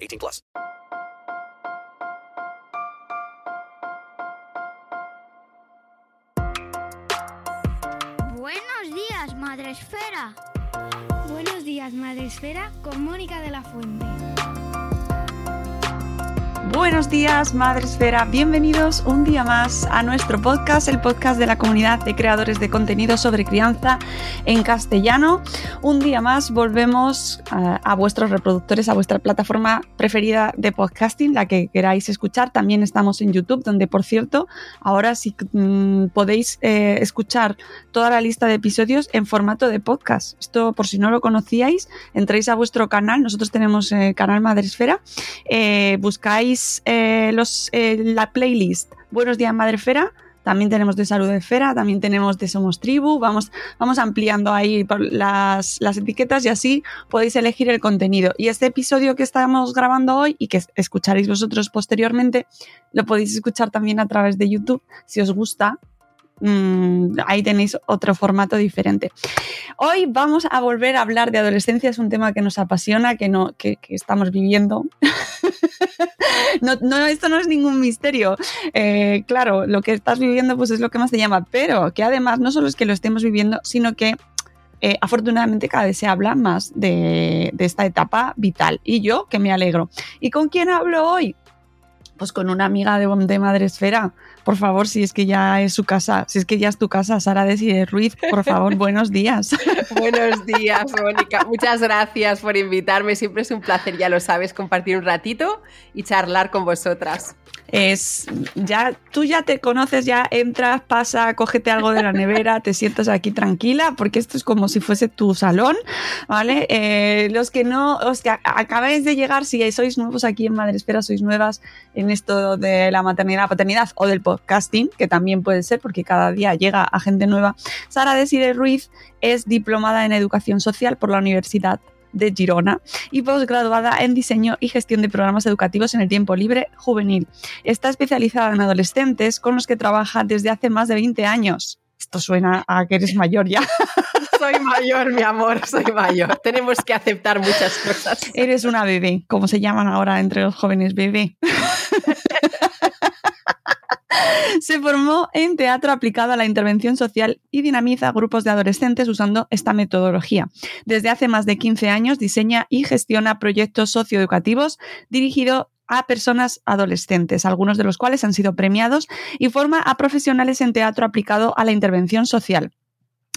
18 plus. Buenos días, Madre Esfera. Buenos días, Madre Esfera, con Mónica de la Fuente. Buenos días, Madre Esfera. Bienvenidos un día más a nuestro podcast, el podcast de la comunidad de creadores de contenido sobre crianza en castellano. Un día más volvemos a, a vuestros reproductores, a vuestra plataforma preferida de podcasting, la que queráis escuchar. También estamos en YouTube, donde, por cierto, ahora sí mm, podéis eh, escuchar toda la lista de episodios en formato de podcast. Esto, por si no lo conocíais, entréis a vuestro canal. Nosotros tenemos eh, canal Madre Esfera. Eh, buscáis eh, eh, la playlist Buenos días Madre Esfera. También tenemos de Salud Esfera, también tenemos de Somos Tribu, vamos, vamos ampliando ahí las, las etiquetas y así podéis elegir el contenido. Y este episodio que estamos grabando hoy y que escucharéis vosotros posteriormente, lo podéis escuchar también a través de YouTube si os gusta Mm, ahí tenéis otro formato diferente. Hoy vamos a volver a hablar de adolescencia, es un tema que nos apasiona, que, no, que, estamos viviendo. no, esto no es ningún misterio. Eh, claro, lo que estás viviendo pues es lo que más te llama, pero que además no solo es que lo estemos viviendo, sino que eh, afortunadamente cada vez se habla más de, de esta etapa vital. Y yo, que me alegro. ¿Y con quién hablo hoy? Pues con una amiga de, de Madre Esfera. Por favor, si es que ya es su casa, si es que ya es tu casa, Sara Desiree Ruiz, por favor, buenos días. buenos días, Mónica. Muchas gracias por invitarme. Siempre es un placer, ya lo sabes, compartir un ratito y charlar con vosotras. Es ya, tú ya te conoces, ya entras, pasa, cógete algo de la nevera, te sientas aquí tranquila, porque esto es como si fuese tu salón, ¿vale? Eh, los que no, os que acabáis de llegar, si sois nuevos aquí en Madre Espera, sois nuevas en esto de la maternidad, paternidad o del podcasting, que también puede ser porque cada día llega a gente nueva. Sara Desire Ruiz es diplomada en educación social por la Universidad de Girona y posgraduada en diseño y gestión de programas educativos en el tiempo libre juvenil. Está especializada en adolescentes con los que trabaja desde hace más de 20 años. Esto suena a que eres mayor ya. Soy mayor, mi amor, soy mayor. Tenemos que aceptar muchas cosas. Eres una bebé, como se llaman ahora entre los jóvenes bebé. Se formó en teatro aplicado a la intervención social y dinamiza grupos de adolescentes usando esta metodología. Desde hace más de 15 años diseña y gestiona proyectos socioeducativos dirigidos a personas adolescentes, algunos de los cuales han sido premiados, y forma a profesionales en teatro aplicado a la intervención social.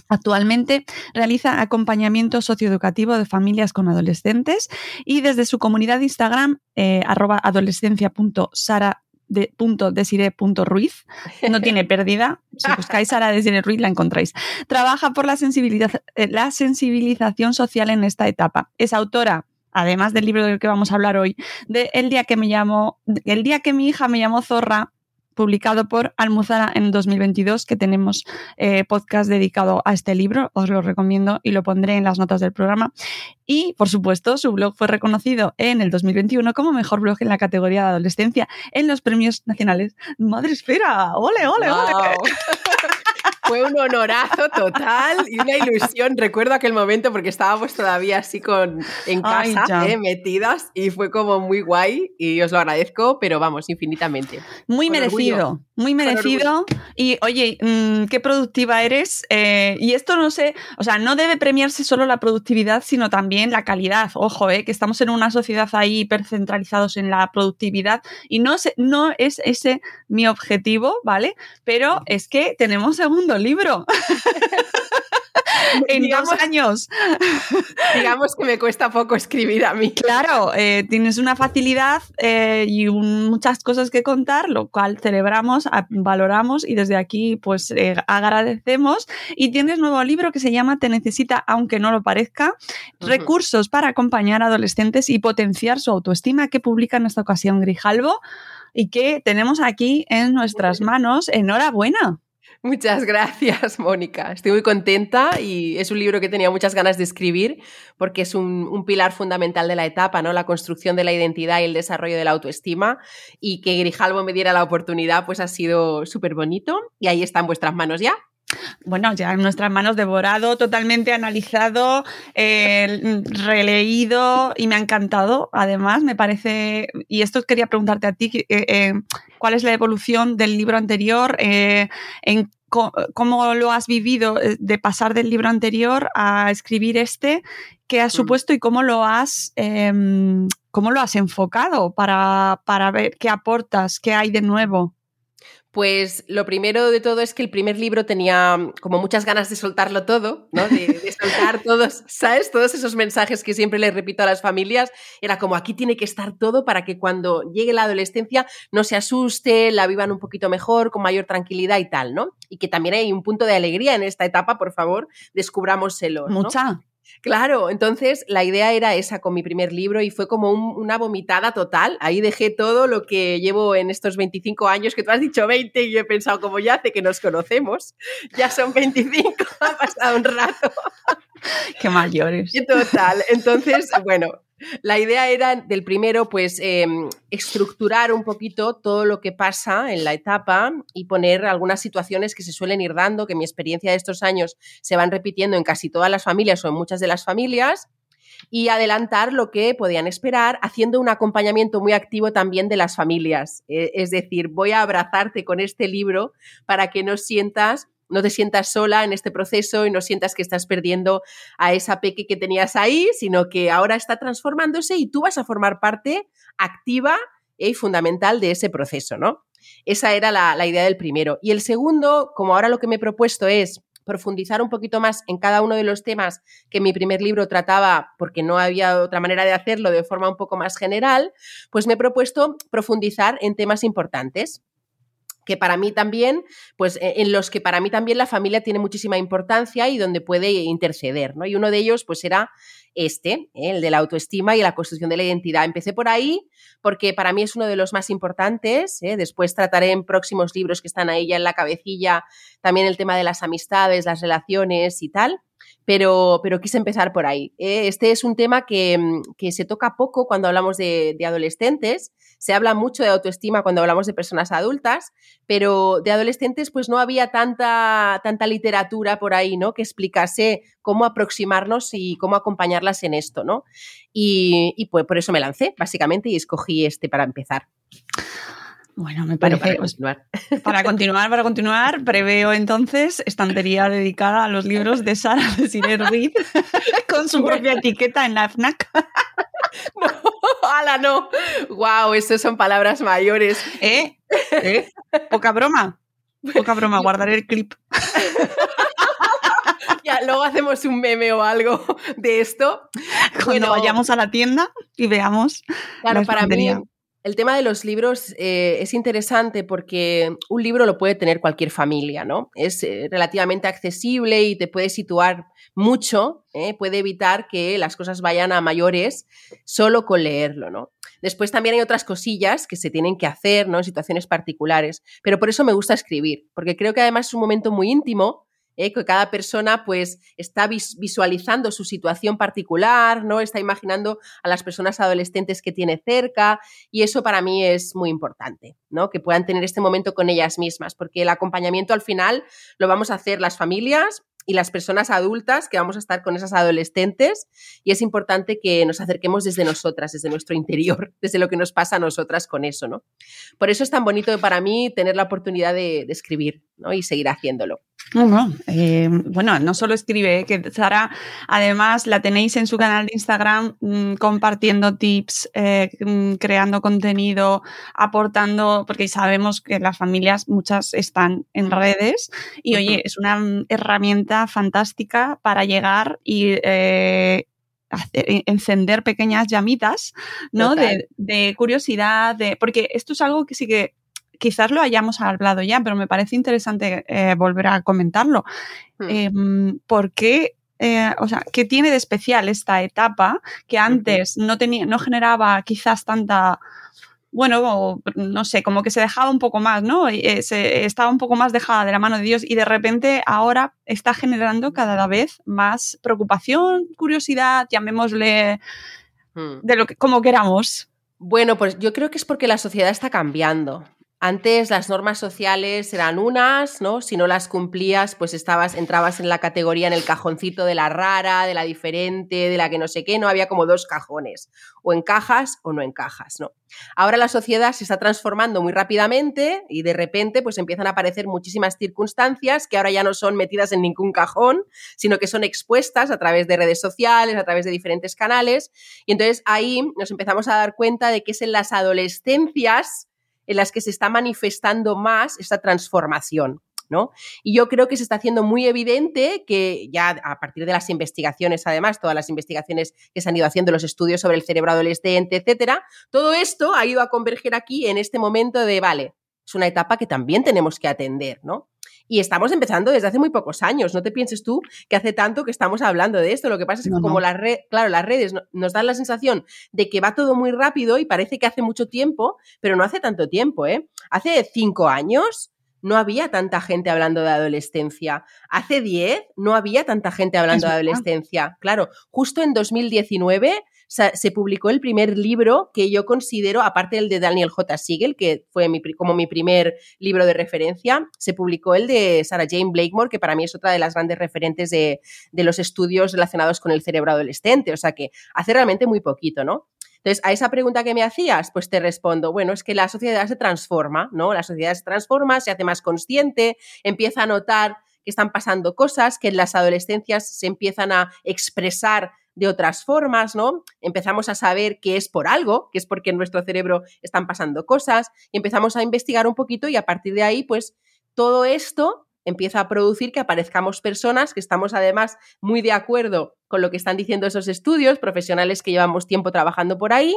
Actualmente realiza acompañamiento socioeducativo de familias con adolescentes y desde su comunidad de Instagram, eh, adolescencia.sara de punto desire.ruiz. No tiene pérdida. Si buscáis a la Desire Ruiz la encontráis. Trabaja por la, sensibiliza la sensibilización social en esta etapa. Es autora además del libro del que vamos a hablar hoy, de El día que me llamó, El día que mi hija me llamó Zorra, publicado por Almuzara en 2022, que tenemos eh, podcast dedicado a este libro, os lo recomiendo y lo pondré en las notas del programa. Y, por supuesto, su blog fue reconocido en el 2021 como mejor blog en la categoría de adolescencia en los premios nacionales Madre Esfera. ¡Ole, ole, wow. ole! Fue un honorazo total y una ilusión. Recuerdo aquel momento porque estábamos todavía así con, en casa, Ay, eh, metidas, y fue como muy guay y os lo agradezco, pero vamos, infinitamente. Muy con merecido. Orgullo. Muy merecido. Y oye, mm, qué productiva eres. Eh, y esto no sé, o sea, no debe premiarse solo la productividad, sino también la calidad. Ojo, eh, que estamos en una sociedad ahí hipercentralizados en la productividad y no, no es ese mi objetivo, ¿vale? Pero es que tenemos segundo libro. en dos años. digamos que me cuesta poco escribir a mí. Claro, eh, tienes una facilidad eh, y muchas cosas que contar, lo cual celebramos, valoramos y desde aquí pues eh, agradecemos. Y tienes nuevo libro que se llama Te necesita aunque no lo parezca, recursos para acompañar a adolescentes y potenciar su autoestima que publica en esta ocasión Grijalvo y que tenemos aquí en nuestras manos. Enhorabuena. Muchas gracias, Mónica. Estoy muy contenta y es un libro que tenía muchas ganas de escribir porque es un, pilar fundamental de la etapa, ¿no? La construcción de la identidad y el desarrollo de la autoestima. Y que Grijalvo me diera la oportunidad, pues ha sido súper bonito. Y ahí está en vuestras manos ya. Bueno, ya en nuestras manos devorado, totalmente analizado, eh, releído y me ha encantado. Además, me parece, y esto quería preguntarte a ti, eh, eh, ¿cuál es la evolución del libro anterior? en cómo lo has vivido de pasar del libro anterior a escribir este, qué has mm. supuesto y cómo lo has, em, cómo lo has enfocado para, para ver qué aportas, qué hay de nuevo. Pues lo primero de todo es que el primer libro tenía mm, como muchas ganas de soltarlo todo, ¿no? De, soltar todos, ¿sabes? Todos esos mensajes que siempre le repito a las familias. Era como aquí tiene que estar todo para que cuando llegue la adolescencia no se asuste, la vivan un poquito mejor, con mayor tranquilidad y tal, ¿no? Y que también hay un punto de alegría en esta etapa, por favor, descubrámoselo. ¿no? Mucha. Claro, entonces la idea era esa con mi primer libro y fue como una vomitada total. Ahí dejé todo lo que llevo en estos 25 años, que tú has dicho 20 y he pensado como ya hace que nos conocemos, ya son 25, ha pasado un rato. Qué mayores. Total, entonces, bueno, la idea era del primero, pues, em, estructurar un poquito todo lo que pasa en la etapa y poner algunas situaciones que se suelen ir dando, que mi experiencia de estos años se van repitiendo en casi todas las familias o en muchas de las familias, y adelantar lo que podían esperar, haciendo un acompañamiento muy activo también de las familias. E, es decir, voy a abrazarte con este libro para que no sientas no te sientas sola en este proceso y no sientas que estás perdiendo a esa peque que tenías ahí, sino que ahora está transformándose y tú vas a formar parte activa y fundamental de ese proceso, ¿no? Esa era la, la idea del primero. Y el segundo, como ahora lo que me he propuesto es profundizar un poquito más en cada uno de los temas que mi primer libro trataba, porque no había otra manera de hacerlo de forma un poco más general, pues me he propuesto profundizar en temas importantes que para mí también, pues e, en los que para mí también la familia tiene muchísima importancia y donde puede interceder, ¿no? Y uno de ellos, pues era este, ¿eh? el de la autoestima y la construcción de la identidad. Empecé por ahí porque para mí es uno de los más importantes. ¿eh? Después trataré en próximos libros que están ahí ya en la cabecilla también el tema de las amistades, las relaciones y tal pero, pero quise empezar por ahí. ¿eh? Este es un tema que, que, se toca poco cuando hablamos de, de, adolescentes, se habla mucho de autoestima cuando hablamos de personas adultas, pero de adolescentes pues no había tanta, tanta literatura por ahí, ¿no? Que explicase cómo aproximarnos y cómo acompañarlas en esto, ¿no? Y, y pues por eso me lancé, básicamente, y escogí este para empezar. Bueno, me parece. para, continuar. para continuar, para continuar, preveo entonces estantería dedicada a los libros de Sara de Ruiz con su propia etiqueta en la FNAC. no, ala, no. Wow, estas son palabras mayores. ¿Eh? ¿Eh? Poca broma. Poca broma, guardaré el clip. ya, luego hacemos un meme o algo de esto. Cuando vayamos a la tienda y veamos. Claro, para mí el tema de los libros eh, es interesante porque un libro lo puede tener cualquier familia, ¿no? Es eh, relativamente accesible y te puede situar mucho, ¿eh? puede evitar que las cosas vayan a mayores solo con leerlo, ¿no? Después también hay otras cosillas que se tienen que hacer, ¿no? En situaciones particulares, pero por eso me gusta escribir, porque creo que además es un momento muy íntimo ¿eh? que cada persona pues está visualizando su situación particular, ¿no? Está imaginando a las personas adolescentes que tiene cerca y eso para mí es muy importante, ¿no? Que puedan tener este momento con ellas mismas, porque el acompañamiento al final lo vamos a hacer las familias y las personas adultas que vamos a estar con esas adolescentes y es importante que nos acerquemos desde nosotras, desde nuestro interior, desde lo que nos pasa a nosotras con eso, ¿no? Por eso es tan bonito para mí tener la oportunidad de, de escribir ¿no? y seguir haciéndolo. No, no. Eh, bueno, no solo escribe, eh, que Sara, además la tenéis en su canal de Instagram mmm, compartiendo tips, eh, mmm, creando contenido, aportando, porque sabemos que las familias muchas están en redes y oye, es una herramienta fantástica para llegar y hacer, encender pequeñas llamitas, ¿no? De, de, curiosidad, de, porque esto es algo que sí que quizás lo hayamos hablado ya, pero me parece interesante eh, volver a comentarlo. Hmm. Eh, ¿Por qué? Eh, o sea, ¿qué tiene de especial esta etapa que antes no, tenía, no generaba quizás tanta bueno, no sé, como que se dejaba un poco más, ¿no? Se, estaba un poco más dejada de la mano de Dios y de repente ahora está generando cada vez más preocupación, curiosidad, llamémosle hmm. de lo que como queramos. Bueno, pues yo creo que es porque la sociedad está cambiando. Antes las normas sociales eran unas, ¿no? Si no las cumplías, pues estabas, entrabas en la categoría, en el cajoncito de la rara, de la diferente, de la que no sé qué, no había como dos cajones, o encajas o no encajas, ¿no? Ahora la sociedad se está transformando muy rápidamente y de repente pues empiezan a aparecer muchísimas circunstancias que ahora ya no son metidas en ningún cajón, sino que son expuestas a través de redes sociales, a través de diferentes canales, y entonces ahí nos empezamos a dar cuenta de que es en las adolescencias en las que se está manifestando más esta transformación. ¿no? Y yo creo que se está haciendo muy evidente que ya a partir de las investigaciones, además, todas las investigaciones que se han ido haciendo, los estudios sobre el cerebro adolescente, etcétera, todo esto ha ido a converger aquí en este momento de, vale, es una etapa que también tenemos que atender, ¿no? Y estamos empezando desde hace muy pocos años. No te pienses tú que hace tanto que estamos hablando de esto. Lo que pasa es que no, como no. las redes, claro, las redes nos dan la sensación de que va todo muy rápido y parece que hace mucho tiempo, pero no hace tanto tiempo, ¿eh? Hace cinco años no había tanta gente hablando de adolescencia. Hace diez no había tanta gente hablando de adolescencia. Claro, justo en 2019 se publicó el primer libro que yo considero, aparte del de Daniel J. Siegel, que fue mi, como mi primer libro de referencia, se publicó el de Sarah Jane Blakemore, que para mí es otra de las grandes referentes de, de los estudios relacionados con el cerebro adolescente. O sea que hace realmente muy poquito, ¿no? Entonces, a esa pregunta que me hacías, pues te respondo, bueno, es que la sociedad se transforma, ¿no? La sociedad se transforma, se hace más consciente, empieza a notar que están pasando cosas, que en las adolescencias se empiezan a expresar de otras formas, ¿no? Empezamos a saber que es por algo, que es porque en nuestro cerebro están pasando cosas, y empezamos a investigar un poquito y a partir de ahí, pues todo esto empieza a producir que aparezcamos personas que estamos además muy de acuerdo con lo que están diciendo esos estudios, profesionales que llevamos tiempo trabajando por ahí,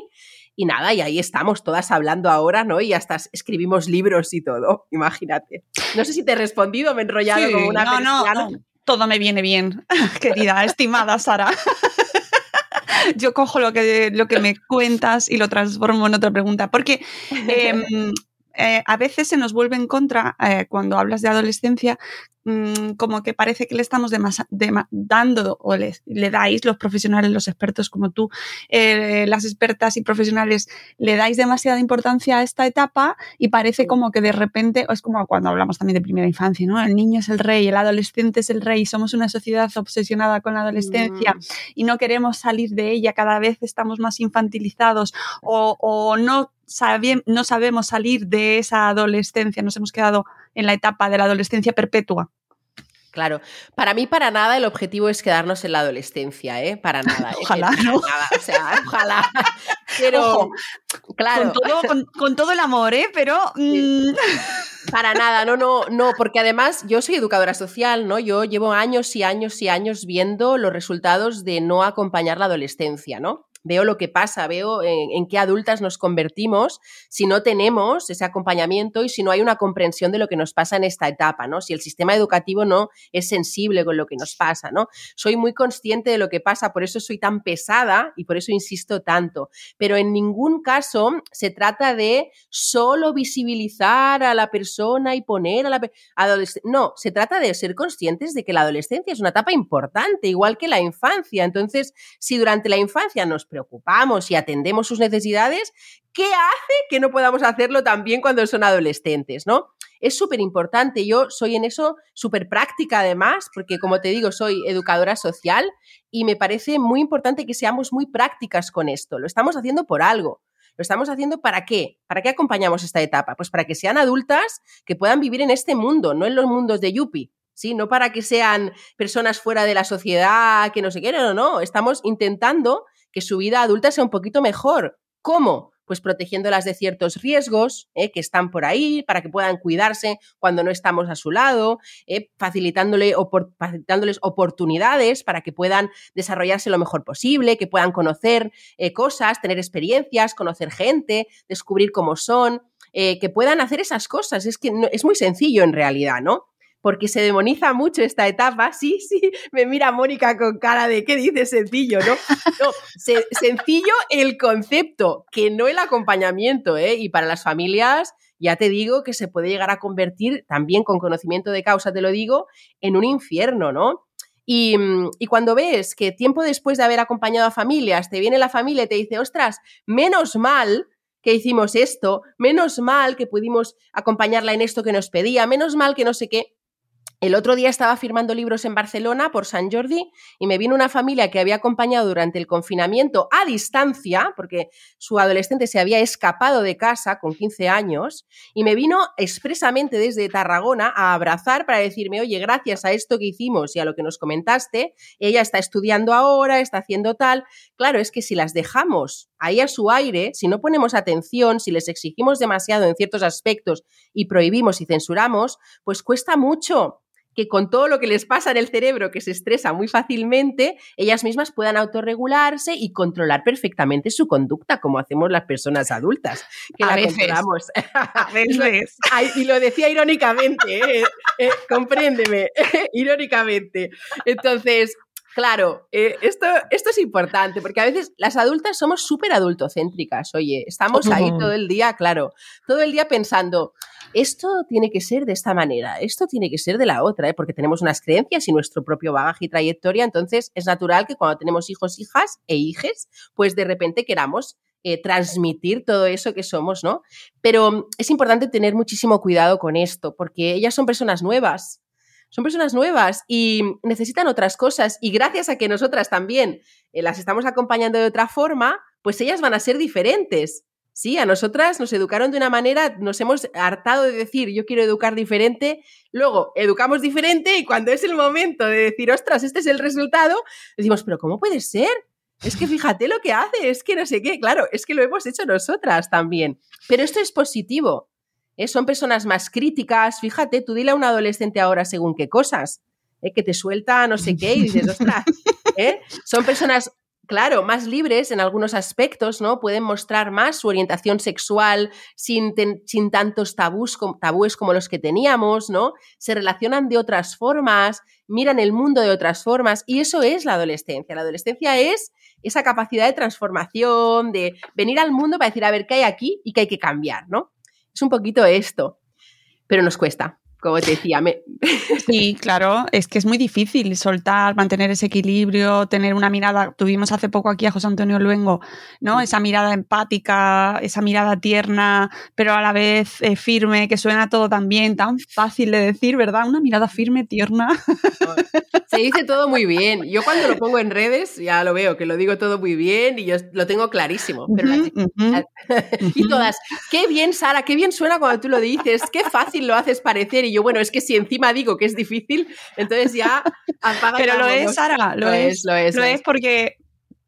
y nada, y ahí estamos todas hablando ahora, ¿no? Y hasta escribimos libros y todo, imagínate. No sé si te he respondido, me he enrollado sí, como una no, no, no, todo me viene bien, querida, estimada Sara. Yo cojo lo que, lo que me cuentas y lo transformo en otra pregunta, porque eh, eh, a veces se nos vuelve en contra eh, cuando hablas de adolescencia, mmm, como que parece que le estamos dando o le, le, dais los profesionales, los expertos como tú, eh, las expertas y profesionales, le dais demasiada importancia a esta etapa y parece como que de repente, es como cuando hablamos también de primera infancia, ¿no? El niño es el rey, el adolescente es el rey, somos una sociedad obsesionada con la adolescencia mm. y no queremos salir de ella, cada vez estamos más infantilizados o, o no Sabe, no sabemos salir de esa adolescencia, nos hemos quedado en la etapa de la adolescencia perpetua. Claro, para mí para nada el objetivo es quedarnos en la adolescencia, ¿eh? Para nada. Ojalá, ¿eh? ¿no? Nada, o sea, ojalá. Pero, Ojo, claro. Con todo, con, con todo, el amor, ¿eh? Pero... Mmm... Para nada, no, no, no, porque además yo soy educadora social, ¿no? Yo llevo años y años y años viendo los resultados de no acompañar la adolescencia, ¿no? Veo lo que pasa, veo en, qué adultas nos convertimos si no tenemos ese acompañamiento y si no hay una comprensión de lo que nos pasa en esta etapa, ¿no? Si el sistema educativo no es sensible con lo que nos pasa, ¿no? Soy muy consciente de lo que pasa, por eso soy tan pesada y por eso insisto tanto, pero en ningún caso se trata de solo visibilizar a la persona y poner a la adolescente, no, se trata de ser conscientes de que la adolescencia es una etapa importante, igual que la infancia. Entonces, si durante la infancia nos preocupamos y atendemos sus necesidades, ¿qué hace que no podamos hacerlo también cuando son adolescentes, no? es súper importante. Yo soy en eso súper práctica además, porque como te digo, soy educadora social y me parece muy importante que seamos muy prácticas con esto. Lo estamos haciendo por algo. Lo estamos haciendo para qué? ¿Para qué acompañamos esta etapa? Pues para que sean adultas que puedan vivir en este mundo, no en los mundos de Yupi. ¿sí? No para que sean personas fuera de la sociedad, que no se quieren o no. Estamos intentando que su vida adulta sea un poquito mejor. ¿Cómo? Pues protegiéndolas de ciertos riesgos ¿eh? que están por ahí para que puedan cuidarse cuando no estamos a su lado, ¿eh? facilitándole facilitándoles oportunidades para que puedan desarrollarse lo mejor posible, que puedan conocer eh, cosas, tener experiencias, conocer gente, descubrir cómo son, que puedan hacer esas cosas. Es que es muy sencillo en realidad, ¿no? Porque se demoniza mucho esta etapa. Sí, sí, me mira Mónica con cara de ¿qué dices sencillo? No, no sencillo el concepto, que no el acompañamiento, ¿eh? Y para las familias, ya te digo que se puede llegar a convertir, también con conocimiento de causa, te lo digo, en un infierno, ¿no? Y, cuando ves que tiempo después de haber acompañado a familias, te viene la familia y te dice, ostras, menos mal que hicimos esto, menos mal que pudimos acompañarla en esto que nos pedía, menos mal que no sé qué, el otro día estaba firmando libros en Barcelona por San Jordi y me vino una familia que había acompañado durante el confinamiento a distancia, porque su adolescente se había escapado de casa con 15 años, y me vino expresamente desde Tarragona a abrazar para decirme, oye, gracias a esto que hicimos y a lo que nos comentaste, ella está estudiando ahora, está haciendo tal. Claro, es que si las dejamos ahí a su aire, si no ponemos atención, si les exigimos demasiado en ciertos aspectos y prohibimos y censuramos, pues cuesta mucho que con todo lo que les pasa en el cerebro, que se estresa muy fácilmente, ellas mismas puedan autorregularse y controlar perfectamente su conducta, como hacemos las personas adultas, que a la veces. controlamos. A veces. Ay, y lo decía irónicamente, ¿eh? Eh, compréndeme, irónicamente. Entonces, Claro, eh, esto, esto es importante porque a veces las adultas somos súper adultocéntricas, oye, estamos ahí todo el día, claro, todo el día pensando, esto tiene que ser de esta manera, esto tiene que ser de la otra, ¿eh? porque tenemos unas creencias y nuestro propio bagaje y trayectoria, entonces es natural que cuando tenemos hijos, hijas e hijes, pues de repente queramos eh, transmitir todo eso que somos, ¿no? Pero es importante tener muchísimo cuidado con esto, porque ellas son personas nuevas, son personas nuevas y necesitan otras cosas y gracias a que nosotras también eh, las estamos acompañando de otra forma, pues ellas van a ser diferentes. Sí, a nosotras nos educaron de una manera, nos hemos hartado de decir yo quiero educar diferente, luego educamos diferente y cuando es el momento de decir, ostras, este es el resultado, decimos, pero ¿cómo puede ser? Es que fíjate lo que hace, es que no sé qué, claro, es que lo hemos hecho nosotras también. Pero esto es positivo, ¿eh? son personas más críticas. Fíjate, tú dile a un adolescente ahora según qué cosas, ¿eh? que te suelta no sé qué y dices, ostras, ¿eh? son personas claro, más libres en algunos aspectos, ¿no? Pueden mostrar más su orientación sexual sin, sin tantos tabús, tabúes como los que teníamos, ¿no? Se relacionan de otras formas, miran el mundo de otras formas y eso es la adolescencia. La adolescencia es esa capacidad de transformación, de venir al mundo para decir, a ver, ¿qué hay aquí y qué hay que cambiar, ¿no? Es un poquito esto, pero nos cuesta como te decía. Me... Sí, claro, es que es muy difícil soltar, mantener ese equilibrio, tener una mirada. Tuvimos hace poco aquí a José Antonio Luengo, ¿no? Esa mirada empática, esa mirada tierna, pero a la vez eh, firme, que suena todo tan bien, tan fácil de decir, ¿verdad? Una mirada firme, tierna. Se dice todo muy bien. Yo cuando lo pongo en redes ya lo veo, que lo digo todo muy bien y yo lo tengo clarísimo. Pero uh -huh, uh -huh. y todas, qué bien, Sara, qué bien suena cuando tú lo dices, qué fácil lo haces parecer y yo, bueno, es que si encima digo que es difícil, entonces ya apaga Pero lo es, Sara, lo, lo es, es, Lo es, lo es porque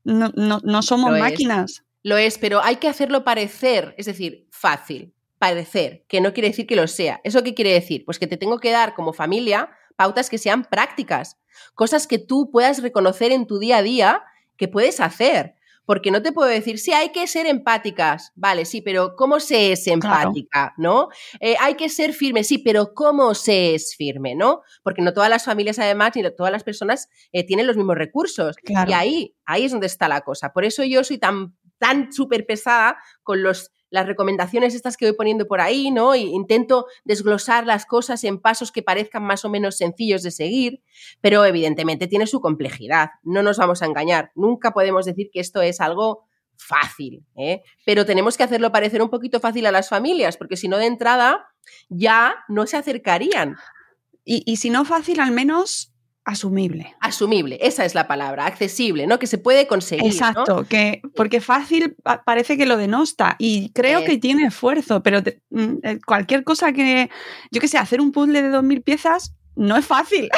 no, no, no somos lo máquinas. Es. Lo es, pero hay que hacerlo parecer, es decir, fácil, parecer, que no quiere decir que lo sea. ¿Eso qué quiere decir? Pues que te tengo que dar como familia pautas que sean prácticas, cosas que tú puedas reconocer en tu día a día que puedes hacer porque no te puedo decir, sí, hay que ser empáticas, vale, sí, pero ¿cómo se es empática, claro. no? Eh, hay que ser firme, sí, pero ¿cómo se es firme, no? Porque no todas las familias, además, ni todas las personas eh, tienen los mismos recursos. Claro. Y ahí, ahí es donde está la cosa. Por eso yo soy tan, tan súper pesada con los las recomendaciones estas que voy poniendo por ahí, ¿no? Y intento desglosar las cosas en pasos que parezcan más o menos sencillos de seguir, pero evidentemente tiene su complejidad. No nos vamos a engañar. Nunca podemos decir que esto es algo fácil, ¿eh? pero tenemos que hacerlo parecer un poquito fácil a las familias, porque si no de entrada ya no se acercarían. Y, y si no fácil, al menos asumible. Asumible, esa es la palabra, accesible, ¿no? Que se puede conseguir. Exacto, que porque fácil pa- parece que lo denosta y creo que tiene esfuerzo, pero te- mm, eh, cualquier cosa que, yo que sé, hacer un puzzle de 2.000 piezas no es fácil.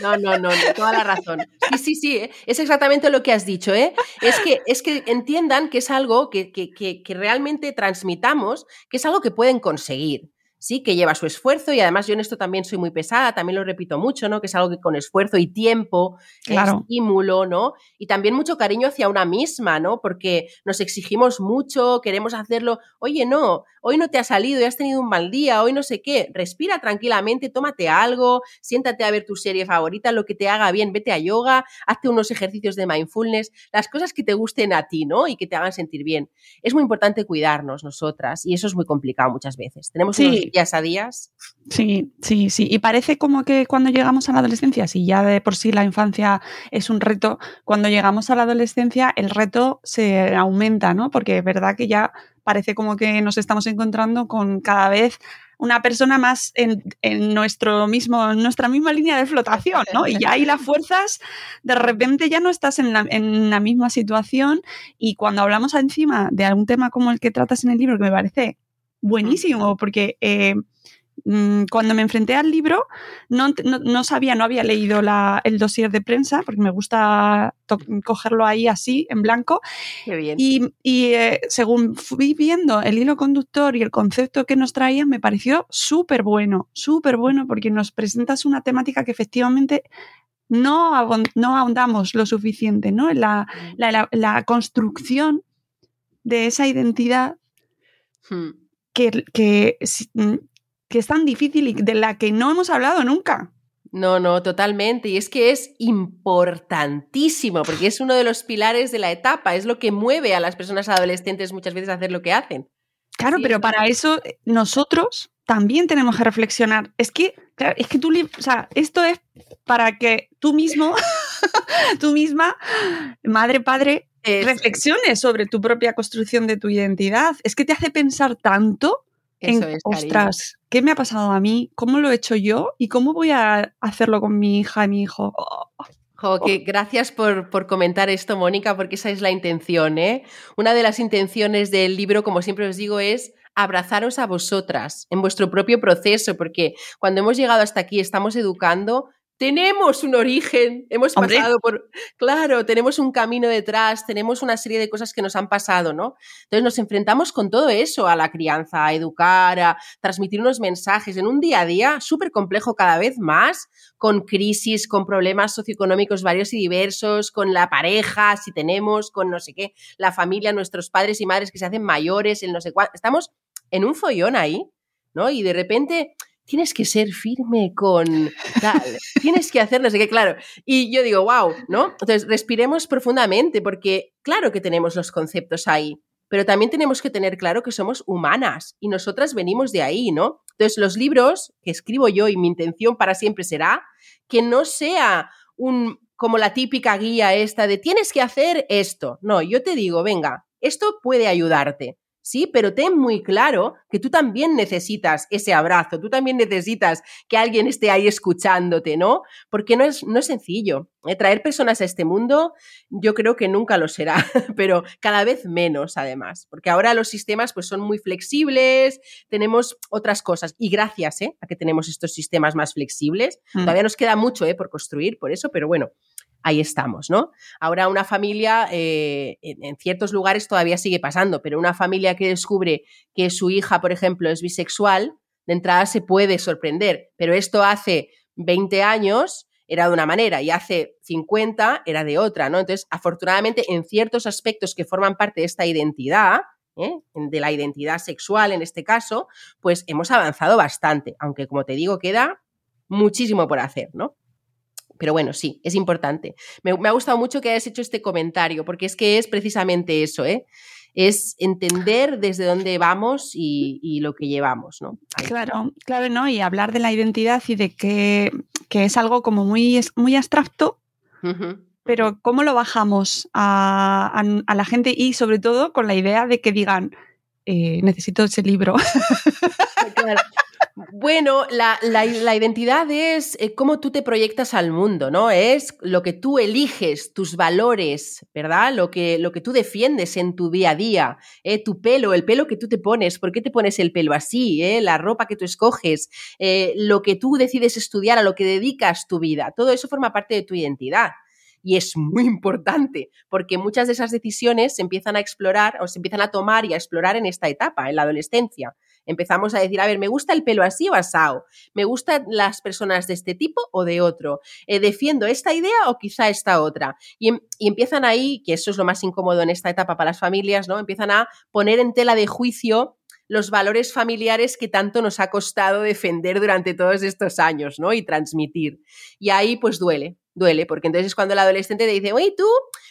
No, no, no, no, toda la razón. Sí, sí, sí, ¿eh? es exactamente lo que has dicho, ¿eh? Es que, es que entiendan que es algo que, que, que, que realmente transmitamos, que es algo que pueden conseguir. Sí, que lleva su esfuerzo y además yo en esto también soy muy pesada, también lo repito mucho, ¿no? Que es algo que con esfuerzo y tiempo, Claro. estímulo, ¿no? Y también mucho cariño hacia una misma, ¿no? Porque nos exigimos mucho, queremos hacerlo, oye, no, hoy no te ha salido, ya has tenido un mal día, hoy no sé qué, respira tranquilamente, tómate algo, siéntate a ver tu serie favorita, lo que te haga bien, vete a yoga, hazte unos ejercicios de mindfulness, las cosas que te gusten a ti, ¿no? Y que te hagan sentir bien. Es muy importante cuidarnos nosotras y eso es muy complicado muchas veces. Tenemos Sí. unos días a días. Sí, sí, sí. Y parece como que cuando llegamos a la adolescencia, si ya de por sí la infancia es un reto, cuando llegamos a la adolescencia el reto se aumenta, ¿no? Porque es verdad que ya parece como que nos estamos encontrando con cada vez una persona más en, nuestro mismo, nuestra misma línea de flotación, ¿no? Y ya ahí las fuerzas, de repente ya no estás en la, en la misma situación y cuando hablamos encima de algún tema como el que tratas en el libro, que me parece buenísimo, porque eh, mm, cuando me enfrenté al libro no, no- no sabía, no había leído la- el dossier de prensa, porque me gusta cogerlo ahí así, en blanco, Qué bien. y, y, eh, según fui viendo el hilo conductor y el concepto que nos traía, me pareció súper bueno, súper bueno, porque nos presentas una temática que efectivamente no, ahondamos lo suficiente, ¿no? En la, la- la- la construcción de esa identidad Hmm. Que, que, es- mm, que es tan difícil y de la que no hemos hablado nunca. No, no, totalmente. Y es que es importantísimo, porque es uno de los pilares de la etapa, es lo que mueve a las personas adolescentes muchas veces a hacer lo que hacen. Claro, Sí, pero es para eso eh, nosotros también tenemos que reflexionar. Es que, claro, es que tú, o sea, esto es para que tú mismo, tú misma, madre, padre, Es- reflexiones sobre tu propia construcción de tu identidad. Es que te hace pensar tanto en, es, ostras, ¿qué me ha pasado a mí? ¿Cómo lo he hecho yo? ¿Y cómo voy a hacerlo con mi hija y mi hijo? Oh, Jo, que gracias por, por comentar esto, Mónica, porque esa es la intención. ¿eh? Una de las intenciones del libro, como siempre os digo, es abrazaros a vosotras en vuestro propio proceso, porque cuando hemos llegado hasta aquí, estamos educando, tenemos un origen, hemos Hombre. pasado por, claro, tenemos un camino detrás, tenemos una serie de cosas que nos han pasado, ¿no? Entonces nos enfrentamos con todo eso, a la crianza, a educar, a transmitir unos mensajes en un día a día súper complejo cada vez más, con crisis, con problemas socioeconómicos varios y diversos, con la pareja, si tenemos, con no sé qué, la familia, nuestros padres y madres que se hacen mayores, el no sé cuánto. Estamos en un follón ahí, ¿no? Y de repente tienes que ser firme con tal, tienes que hacer no sé qué, claro. Y yo digo, wow, ¿no? Entonces, respiremos profundamente porque claro que tenemos los conceptos ahí, pero también tenemos que tener claro que somos humanas y nosotras venimos de ahí, ¿no? Entonces, los libros que escribo yo y mi intención para siempre será que no sea un como la típica guía esta de tienes que hacer esto. No, yo te digo, venga, esto puede ayudarte. Sí, pero ten muy claro que tú también necesitas ese abrazo, tú también necesitas que alguien esté ahí escuchándote, ¿no? Porque no es, no es sencillo. ¿eh? Traer personas a este mundo yo creo que nunca lo será, pero cada vez menos además, porque ahora los sistemas pues son muy flexibles, tenemos otras cosas y gracias ¿eh? a que tenemos estos sistemas más flexibles, Mm. todavía nos queda mucho ¿eh? por construir por eso, pero bueno, ahí estamos, ¿no? Ahora una familia, eh, en, ciertos lugares todavía sigue pasando, pero una familia que descubre que su hija, por ejemplo, es bisexual, de entrada se puede sorprender, pero esto hace 20 años era de una manera y hace 50 era de otra, ¿no? Entonces, afortunadamente, en ciertos aspectos que forman parte de esta identidad, ¿eh? de la identidad sexual en este caso, pues hemos avanzado bastante, aunque como te digo, queda muchísimo por hacer, ¿no? Pero bueno, sí, es importante. Me, me, ha gustado mucho que hayas hecho este comentario, porque es que es precisamente eso, ¿eh? Es entender desde dónde vamos y, y lo que llevamos, ¿no? Ahí. Claro, claro, ¿no? Y hablar de la identidad y de que, que es algo como muy, muy abstracto. Uh -huh, pero ¿cómo lo bajamos a, a- a la gente y sobre todo con la idea de que digan, eh, necesito ese libro? Claro. Bueno, la, la- identidad es eh, cómo tú te proyectas al mundo, ¿no? Es lo que tú eliges, tus valores, ¿verdad? Lo que, lo que tú defiendes en tu día a día, ¿eh? tu pelo, el pelo que tú te pones, ¿por qué te pones el pelo así? ¿eh? La ropa que tú escoges, lo que tú decides estudiar, a lo que dedicas tu vida, todo eso forma parte de tu identidad. Y es muy importante porque muchas de esas decisiones se empiezan a explorar o se empiezan a tomar y a explorar en esta etapa, en la adolescencia empezamos a decir, a ver, me gusta el pelo así o asado, me gustan las personas de este tipo o de otro, Eh, defiendo esta idea o quizá esta otra. Y, em- y empiezan ahí, que eso es lo más incómodo en esta etapa para las familias, ¿no? Empiezan a poner en tela de juicio los valores familiares que tanto nos ha costado defender durante todos estos años, ¿no? Y transmitir. Y ahí pues duele, duele, porque entonces es cuando el adolescente te dice, oye, tú,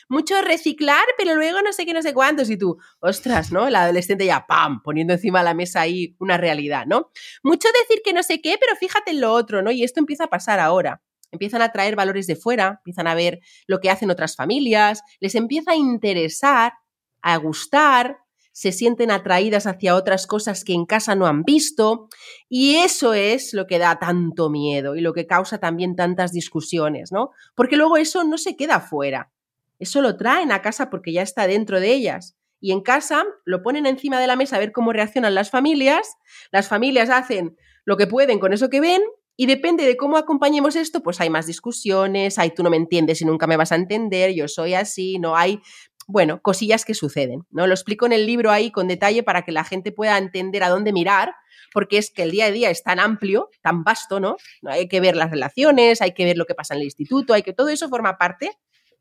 mucho reciclar, pero luego no sé qué, no sé cuántos, y tú, ostras, ¿no? El adolescente ya, ¡pam!, poniendo encima de la mesa ahí una realidad, ¿no? Mucho decir que no sé qué, pero fíjate en lo otro, ¿no? Y esto empieza a pasar ahora. Empiezan a traer valores de fuera, empiezan a ver lo que hacen otras familias, les empieza a interesar, a gustar, se sienten atraídas hacia otras cosas que en casa no han visto, y eso es lo que da tanto miedo y lo que causa también tantas discusiones, ¿no? Porque luego eso no se queda fuera, eso lo traen a casa porque ya está dentro de ellas. Y en casa lo ponen encima de la mesa a ver cómo reaccionan las familias. Las familias hacen lo que pueden con eso que ven y depende de cómo acompañemos esto, pues hay más discusiones, hay tú no me entiendes y nunca me vas a entender, yo soy así, no hay, bueno, cosillas que suceden, ¿no? Lo explico en el libro ahí con detalle para que la gente pueda entender a dónde mirar, porque es que el día a día es tan amplio, tan vasto, ¿no? Hay que ver las relaciones, hay que ver lo que pasa en el instituto, hay que todo eso forma parte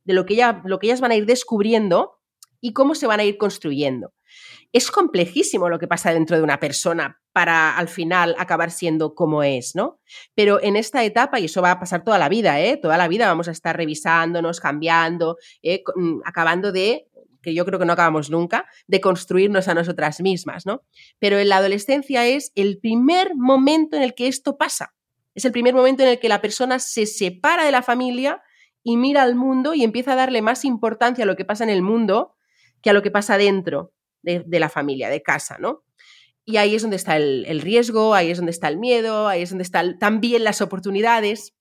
de lo que, ella- lo que ellas van a ir descubriendo y cómo se van a ir construyendo. Es complejísimo lo que pasa dentro de una persona para al final acabar siendo como es, ¿no? Pero en esta etapa, y eso va a pasar toda la vida, ¿eh? Toda la vida vamos a estar revisándonos, cambiando, ¿eh? Acabando de, que yo creo que no acabamos nunca, de construirnos a nosotras mismas, ¿no? Pero en la adolescencia es el primer momento en el que esto pasa. Es el primer momento en el que la persona se separa de la familia y mira al mundo y empieza a darle más importancia a lo que pasa en el mundo que a lo que pasa dentro de, la familia, de casa, ¿no? Y ahí es donde está el, el riesgo, ahí es donde está el miedo, ahí es donde están también las oportunidades,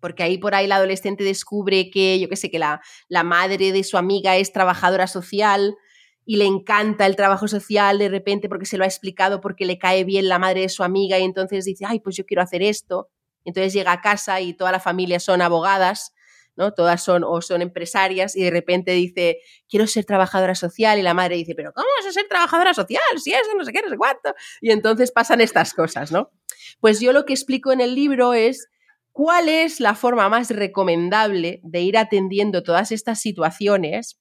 porque ahí por ahí el adolescente descubre que, yo qué sé, que la, la madre de su amiga es trabajadora social y le encanta el trabajo social de repente porque se lo ha explicado, porque le cae bien la madre de su amiga y entonces dice, ay, pues yo quiero hacer esto. Entonces llega a casa y toda la familia son abogadas, ¿no? Todas son o son empresarias y de repente dice, quiero ser trabajadora social y la madre dice, pero ¿cómo vas a ser trabajadora social? Si eso, no sé qué, no sé cuánto. Y entonces pasan estas cosas, ¿no? Pues yo lo que explico en el libro es cuál es la forma más recomendable de ir atendiendo todas estas situaciones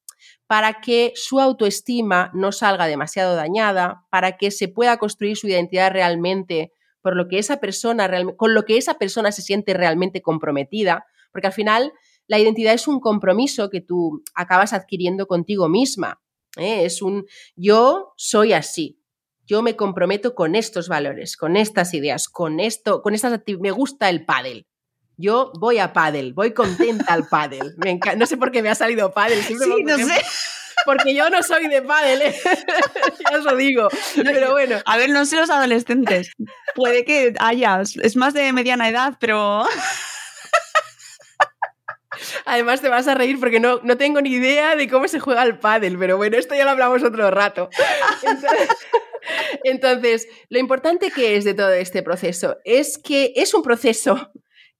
para que su autoestima no salga demasiado dañada, para que se pueda construir su identidad realmente por lo que esa persona con lo que esa persona se siente realmente comprometida, porque al final la identidad es un compromiso que tú acabas adquiriendo contigo misma. ¿eh? Es un yo soy así. Yo me comprometo con estos valores, con estas ideas, con esto, con estas actividades. Me gusta el pádel. Yo voy a pádel, voy contenta al pádel. Me No sé por qué me ha salido pádel. siempre Sí, no sé. Porque yo no soy de pádel, ¿eh? ya os lo digo. Pero bueno, A ver, no sé los adolescentes. Puede que haya, es más de mediana edad, pero Además te vas a reír porque no, no tengo ni idea de cómo se juega el pádel, pero bueno, esto ya lo hablamos otro rato. Entonces, lo importante que es de todo este proceso es que es un proceso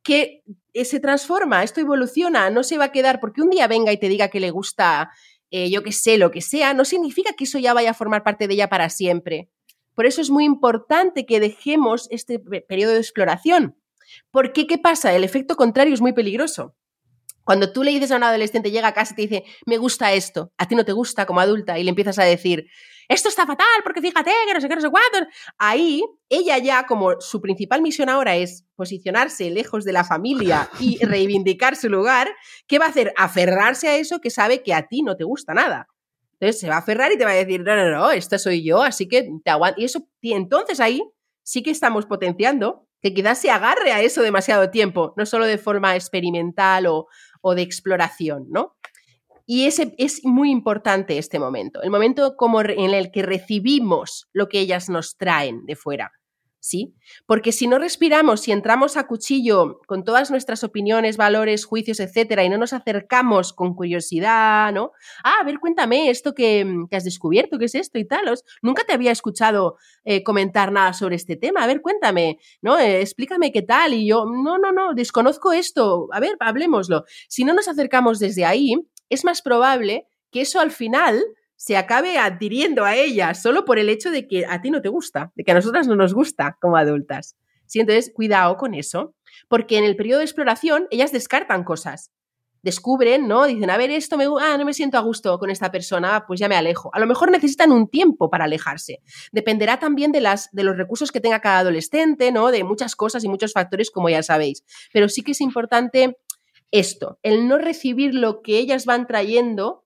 que eh, se transforma, esto evoluciona, no se va a quedar porque un día venga y te diga que le gusta, eh, yo qué sé, lo que sea, no significa que eso ya vaya a formar parte de ella para siempre. Por eso es muy importante que dejemos este pe- periodo de exploración. Porque, ¿qué pasa? El efecto contrario es muy peligroso. Cuando tú le dices a un adolescente, llega a casa y te dice, me gusta esto, a ti no te gusta como adulta, y le empiezas a decir, esto está fatal, porque fíjate, que no sé qué, no sé cuánto. Ahí, ella ya, como su principal misión ahora es posicionarse lejos de la familia y reivindicar su lugar, ¿qué va a hacer? Aferrarse a eso que sabe que a ti no te gusta nada. Entonces se va a aferrar y te va a decir, no, no, no, esta soy yo, así que te aguanto. Y eso, y entonces ahí sí que estamos potenciando que quizás se agarre a eso demasiado tiempo, no solo de forma experimental o, o de exploración, ¿no? Y ese es muy importante este momento, el momento como en el que recibimos lo que ellas nos traen de fuera. ¿Sí? Porque si no respiramos, si entramos a cuchillo con todas nuestras opiniones, valores, juicios, etcétera, y no nos acercamos con curiosidad, ¿no? Ah, a ver, cuéntame esto que, has descubierto, ¿qué es esto y tal? Nunca te había escuchado eh, comentar nada sobre este tema, a ver, cuéntame, ¿no? Eh, explícame qué tal, y yo, no, no, no, desconozco esto, a ver, hablemoslo. Si no nos acercamos desde ahí, es más probable que eso al final se acabe adhiriendo a ella solo por el hecho de que a ti no te gusta, de que a nosotras no nos gusta como adultas. Sí, entonces, cuidado con eso, porque en el periodo de exploración ellas descartan cosas. Descubren, ¿no? Dicen, a ver, esto me, ah, no me siento a gusto con esta persona, pues ya me alejo. A lo mejor necesitan un tiempo para alejarse. Dependerá también de, las, de los recursos que tenga cada adolescente, ¿no? De muchas cosas y muchos factores, como ya sabéis. Pero sí que es importante esto, el no recibir lo que ellas van trayendo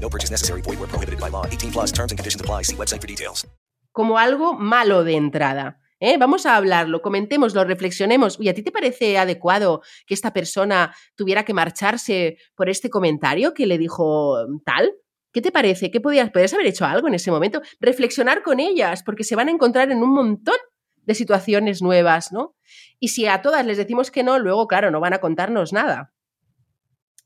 No purchase necessary. Void where prohibited by law. 18 plus terms and conditions apply. See website for details. Como algo malo de entrada. ¿eh? Vamos a hablarlo, comentémoslo, reflexionemos. ¿Y a ti te parece adecuado que esta persona tuviera que marcharse por este comentario que le dijo tal? ¿Qué te parece? ¿Qué podías, podías haber hecho algo en ese momento? Reflexionar con ellas, porque se van a encontrar en un montón de situaciones nuevas, ¿no? Y si a todas les decimos que no, luego, claro, no van a contarnos nada.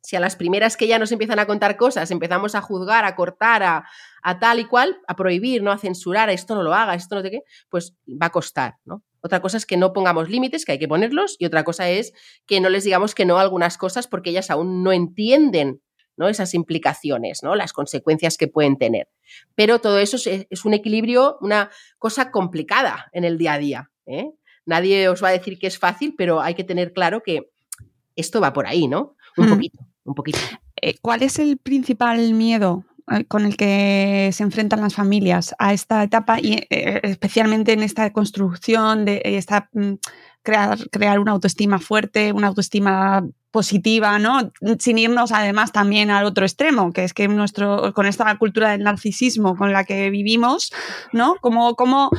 Si a las primeras que ya nos empiezan a contar cosas empezamos a juzgar, a cortar, a, a tal y cual, a prohibir, ¿no? A censurar, a esto no lo haga, esto no sé qué, pues va a costar, ¿no? Otra cosa es que no pongamos límites, que hay que ponerlos, y otra cosa es que no les digamos que no a algunas cosas porque ellas aún no entienden ¿no? esas implicaciones, ¿no? las consecuencias que pueden tener. Pero todo eso es, un equilibrio, una cosa complicada en el día a día. ¿eh? Nadie os va a decir que es fácil, pero hay que tener claro que esto va por ahí, ¿no? Un poquito, un poquito. Eh, ¿Cuál es el principal miedo eh, con el que se enfrentan las familias a esta etapa y especialmente en esta construcción de esta mm, crear, crear una autoestima fuerte, una autoestima positiva, ¿no? Sin irnos además también al otro extremo, que es que nuestro, con esta cultura del narcisismo con la que vivimos, ¿no? Como, como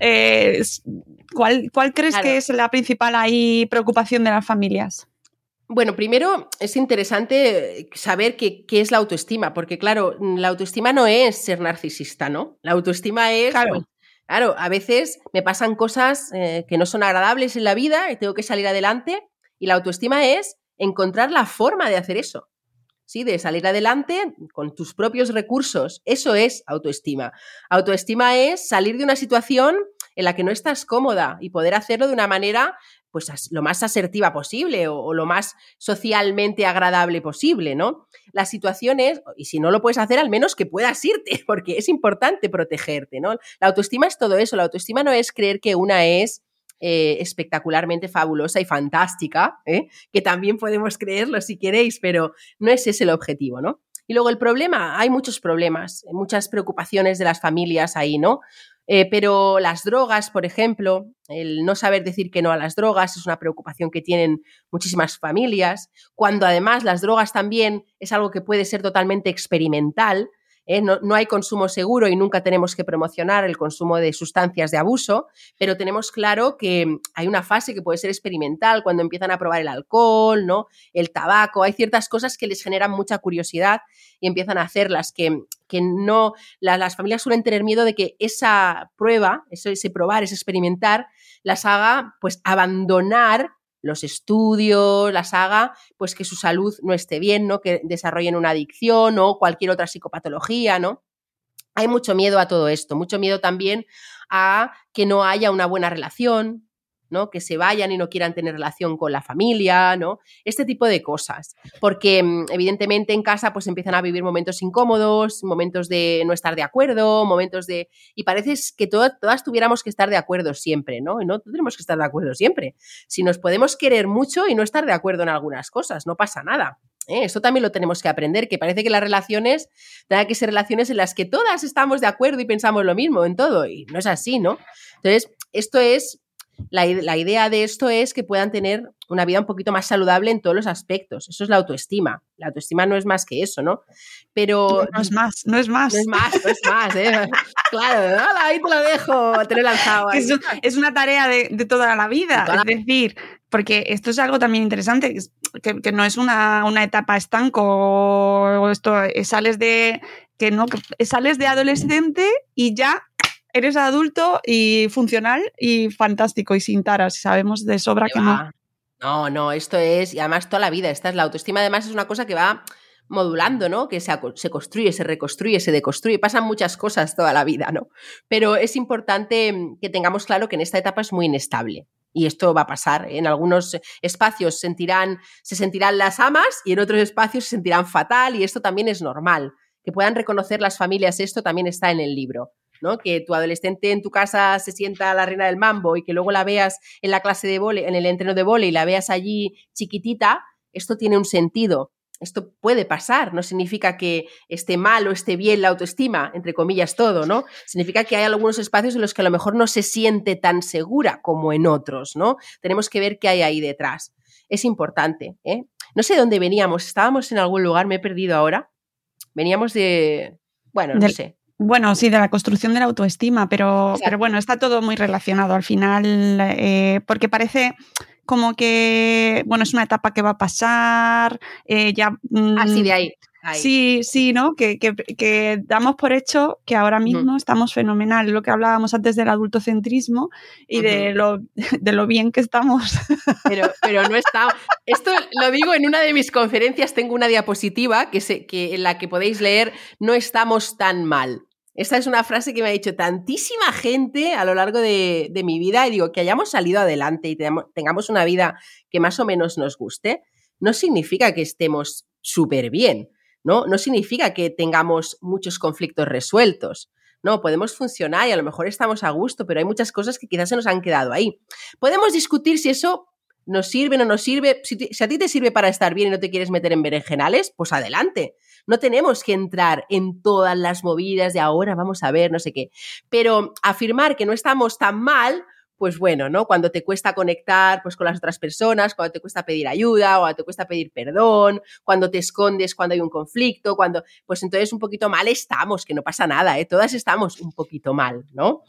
eh, ¿cuál, ¿cuál, crees que es la principal ahí preocupación de las familias? Bueno, primero es interesante saber qué, es la autoestima, porque claro, la autoestima no es ser narcisista, ¿no? La autoestima es, claro, claro a veces me pasan cosas eh, que no son agradables en la vida y tengo que salir adelante, y la autoestima es encontrar la forma de hacer eso. ¿Sí? De salir adelante con tus propios recursos. Eso es autoestima. Autoestima es salir de una situación en la que no estás cómoda y poder hacerlo de una manera pues lo más asertiva posible o, lo más socialmente agradable posible, ¿no? La situación es, y si no lo puedes hacer, al menos que puedas irte, porque es importante protegerte, ¿no? La autoestima es todo eso, la autoestima no es creer que una es eh, espectacularmente fabulosa y fantástica, ¿eh? que también podemos creerlo si queréis, pero no ese es el objetivo, ¿no? Y luego el problema, hay muchos problemas, muchas preocupaciones de las familias ahí, ¿no? Eh, pero las drogas, por ejemplo, el no saber decir que no a las drogas es una preocupación que tienen muchísimas familias, cuando además las drogas también es algo que puede ser totalmente experimental, ¿eh? no, hay consumo seguro y nunca tenemos que promocionar el consumo de sustancias de abuso, pero tenemos claro que hay una fase que puede ser experimental cuando empiezan a probar el alcohol, ¿no? el tabaco, hay ciertas cosas que les generan mucha curiosidad y empiezan a hacerlas que, que no, las familias suelen tener miedo de que esa prueba, ese probar, ese experimentar, las haga pues abandonar los estudios, la saga, pues que su salud no esté bien, ¿no? Que desarrollen una adicción o cualquier otra psicopatología, ¿no? Hay mucho miedo a todo esto, mucho miedo también a que no haya una buena relación, ¿no? Que se vayan y no quieran tener relación con la familia, ¿no? Este tipo de cosas. Porque mm, evidentemente en casa pues empiezan a vivir momentos incómodos, momentos de no estar de acuerdo, momentos de... Y parece que todas tuviéramos que estar de acuerdo siempre, ¿no? Y no tenemos que estar de acuerdo siempre. Si nos podemos querer mucho y no estar de acuerdo en algunas cosas, no pasa nada. ¿eh? Eso también lo tenemos que aprender, que parece que las relaciones tengan que ser relaciones en las que todas estamos de acuerdo y pensamos lo mismo en todo, y no es así, ¿no? Entonces, esto es la, idea de esto es que puedan tener una vida un poquito más saludable en todos los aspectos. Eso es la autoestima. La autoestima no es más que eso, ¿no? Pero. No, es más, no es más. No es más, no es más, ¿eh? claro, ahí te lo dejo, te lo he lanzado. Es, una tarea de, toda la vida. es decir, porque esto es algo también interesante, que, no es una, etapa estanco o esto, eh, sales de. que no, sales de adolescente y ya eres adulto y funcional y fantástico y sin taras. Sabemos de sobra que no. No, no, esto es, y además toda la vida, esta es la autoestima, además es una cosa que va modulando, ¿no? Que se, se, construye, se reconstruye, se deconstruye, pasan muchas cosas toda la vida, ¿no? Pero es importante mm, que tengamos claro que en esta etapa es muy inestable. Y esto va a pasar. En algunos espacios sentirán, se sentirán las amas y en otros espacios se sentirán fatal y esto también es normal. Que puedan reconocer las familias esto también está en el libro. ¿No? Que tu adolescente en tu casa se sienta la reina del mambo y que luego la veas en la clase de vole, en el entreno de vole y la veas allí chiquitita, esto tiene un sentido. Esto puede pasar, no significa que esté mal o esté bien la autoestima, entre comillas todo, ¿no? Significa que hay algunos espacios en los que a lo mejor no se siente tan segura como en otros, ¿no? Tenemos que ver qué hay ahí detrás. Es importante, ¿eh? No sé dónde veníamos, estábamos en algún lugar, me he perdido ahora. Veníamos de, bueno, no sé. Bueno, sí, de la construcción de la autoestima, pero, pero bueno, está todo muy relacionado al final, eh, porque parece como que, bueno, es una etapa que va a pasar, eh, ya... Así de ahí. Sí, sí, ¿no? Que, que, damos por hecho que ahora mismo estamos fenomenal. Lo que hablábamos antes del adultocentrismo y de, lo, de lo bien que estamos. Pero, pero no está. Esto lo digo en una de mis conferencias, tengo una diapositiva que, se, que en la que podéis leer, no estamos tan mal. Esta es una frase que me ha dicho tantísima gente a lo largo de, mi vida y digo que hayamos salido adelante y tengamos una vida que más o menos nos guste, no significa que estemos súper bien, ¿no? No significa que tengamos muchos conflictos resueltos. No, podemos funcionar y a lo mejor estamos a gusto, pero hay muchas cosas que quizás se nos han quedado ahí. Podemos discutir si eso nos sirve o no nos sirve. Si, si, a ti te sirve para estar bien y no te quieres meter en berenjenales, pues adelante. No tenemos que entrar en todas las movidas de ahora, vamos a ver, no sé qué. Pero afirmar que no estamos tan mal, pues bueno, ¿no? Cuando te cuesta conectar pues, con las otras personas, cuando te cuesta pedir ayuda, o te cuesta pedir perdón, cuando te escondes cuando hay un conflicto, cuando, pues entonces un poquito mal estamos, que no pasa nada, ¿eh? Todas estamos un poquito mal, ¿no?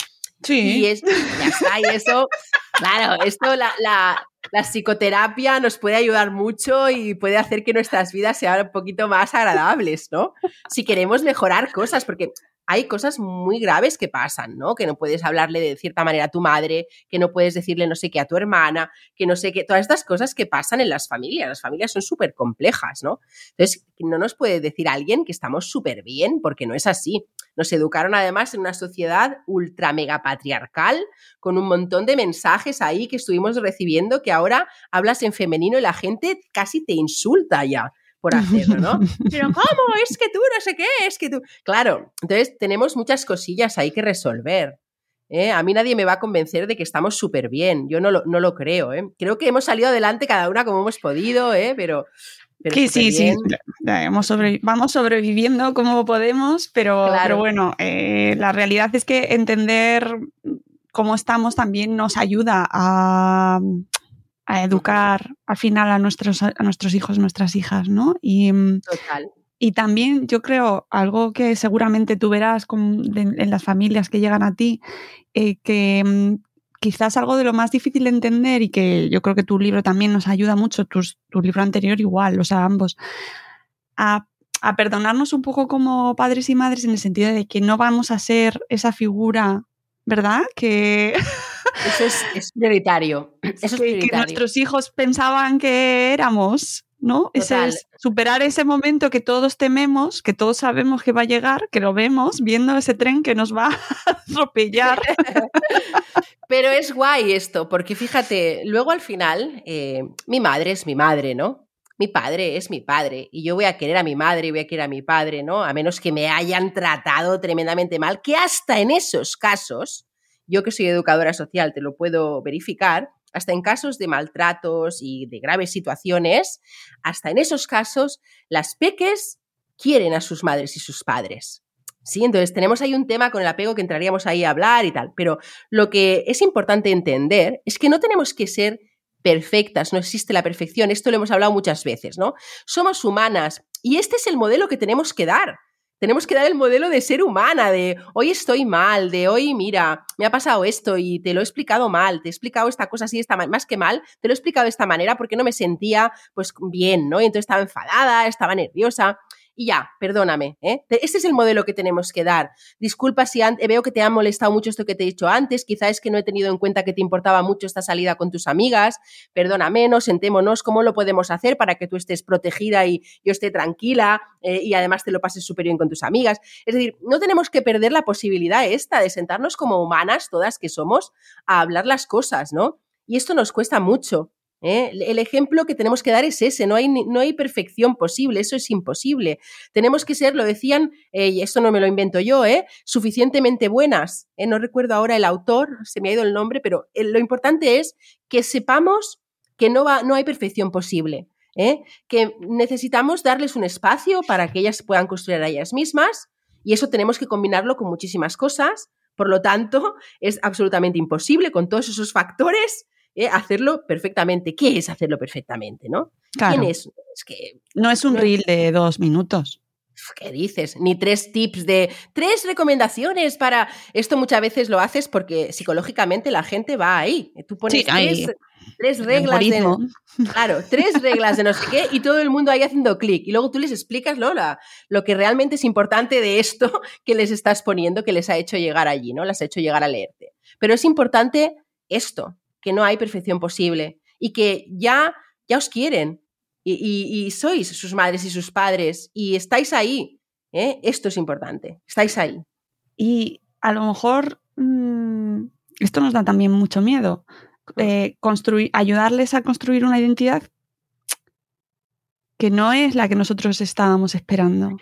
Sí. Y es, ya está, y eso, claro, esto, la, la, la psicoterapia nos puede ayudar mucho y puede hacer que nuestras vidas sean un poquito más agradables, ¿no? Si queremos mejorar cosas, porque hay cosas muy graves que pasan, ¿no? Que no puedes hablarle de cierta manera a tu madre, que no puedes decirle no sé qué a tu hermana, que no sé qué, todas estas cosas que pasan en las familias. Las familias son súper complejas, ¿no? Entonces, no nos puede decir alguien que estamos súper bien, porque no es así. Nos educaron además en una sociedad ultra mega patriarcal, con un montón de mensajes ahí que estuvimos recibiendo que ahora hablas en femenino y la gente casi te insulta ya por hacerlo, ¿no? Pero ¿cómo? Es que tú no sé qué, es que tú... Claro, entonces tenemos muchas cosillas ahí que resolver. ¿eh? A mí nadie me va a convencer de que estamos súper bien, yo no lo, no lo creo. ¿eh? Creo que hemos salido adelante cada una como hemos podido, ¿eh? pero... sí, sí, sí, vamos sobreviviendo como podemos, pero, pero bueno, eh, la realidad es que entender cómo estamos también nos ayuda a, a educar al final a nuestros, a nuestros hijos, nuestras hijas, ¿no? Y, mm, Total. Y también yo creo algo que seguramente tú verás en las familias que llegan a ti, eh, que mm, quizás algo de lo más difícil de entender y que yo creo que tu libro también nos ayuda mucho, tu, tu libro anterior igual, o sea, ambos, a, a, perdonarnos un poco como padres y madres en el sentido de que no vamos a ser esa figura, ¿verdad? Que Eso es, es prioritario. Eso es que, que nuestros hijos pensaban que éramos, ¿no? Ese es superar ese momento que todos tememos, que todos sabemos que va a llegar, que lo vemos viendo ese tren que nos va a atropellar. Pero es guay esto, porque fíjate, luego al final, eh, mi madre es mi madre, ¿no? Mi padre es mi padre y yo voy a querer a mi madre y voy a querer a mi padre, ¿no? A menos que me hayan tratado tremendamente mal, que hasta en esos casos, yo que soy educadora social te lo puedo verificar, hasta en casos de maltratos y de graves situaciones, hasta en esos casos, las peques quieren a sus madres y sus padres. Sí, entonces tenemos ahí un tema con el apego que entraríamos ahí a hablar y tal, pero lo que es importante entender es que no tenemos que ser perfectas, no existe la perfección, esto lo hemos hablado muchas veces, ¿no? Somos humanas y este es el modelo que tenemos que dar. Tenemos que dar el modelo de ser humana, de hoy estoy mal, de hoy, mira, me ha pasado esto y te lo he explicado mal, te he explicado esta cosa así, esta más que mal, te lo he explicado de esta manera porque no me sentía pues bien, ¿no? Y entonces estaba enfadada, estaba nerviosa y ya, perdóname. ¿eh? Este es el modelo que tenemos que dar. Disculpa si veo que te ha molestado mucho esto que te he dicho antes, quizá es que no he tenido en cuenta que te importaba mucho esta salida con tus amigas, perdóname, no sentémonos, ¿cómo lo podemos hacer para que tú estés protegida y yo esté tranquila eh, y además te lo pases súper bien con tus amigas? Es decir, no tenemos que perder la posibilidad esta de sentarnos como humanas, todas que somos, a hablar las cosas, ¿no? Y esto nos cuesta mucho. ¿Eh? El ejemplo que tenemos que dar es ese, no hay, no hay perfección posible, eso es imposible. Tenemos que ser, lo decían, eh, y esto no me lo invento yo, ¿eh? suficientemente buenas. No recuerdo ahora el autor, se me ha ido el nombre, pero lo importante es que sepamos que no, va, no hay perfección posible, que necesitamos darles un espacio para que ellas puedan construir a ellas mismas, y eso tenemos que combinarlo con muchísimas cosas. Por lo tanto, es absolutamente imposible con todos esos factores ¿eh? hacerlo perfectamente. ¿Qué es hacerlo perfectamente, no? Claro. ¿Quién es? Es que no es un no- reel de dos minutos. ¿Qué dices? Ni tres tips de tres recomendaciones para. Esto muchas veces lo haces porque psicológicamente la gente va ahí. Tú pones Sí, ahí. tres, tres reglas de. Claro, tres reglas de no sé qué y todo el mundo ahí haciendo clic. Y luego tú les explicas Lola, lo que realmente es importante de esto que les estás poniendo, que les ha hecho llegar allí, ¿no? Las ha hecho llegar a leerte. Pero es importante esto, que no hay perfección posible y que ya, ya os quieren y, y- y sois sus madres y sus padres y estáis ahí. ¿eh? Esto es importante, estáis ahí. Y a lo mejor mm, esto nos da también mucho miedo. Eh, construir, ayudarles a construir una identidad que no es la que nosotros estábamos esperando.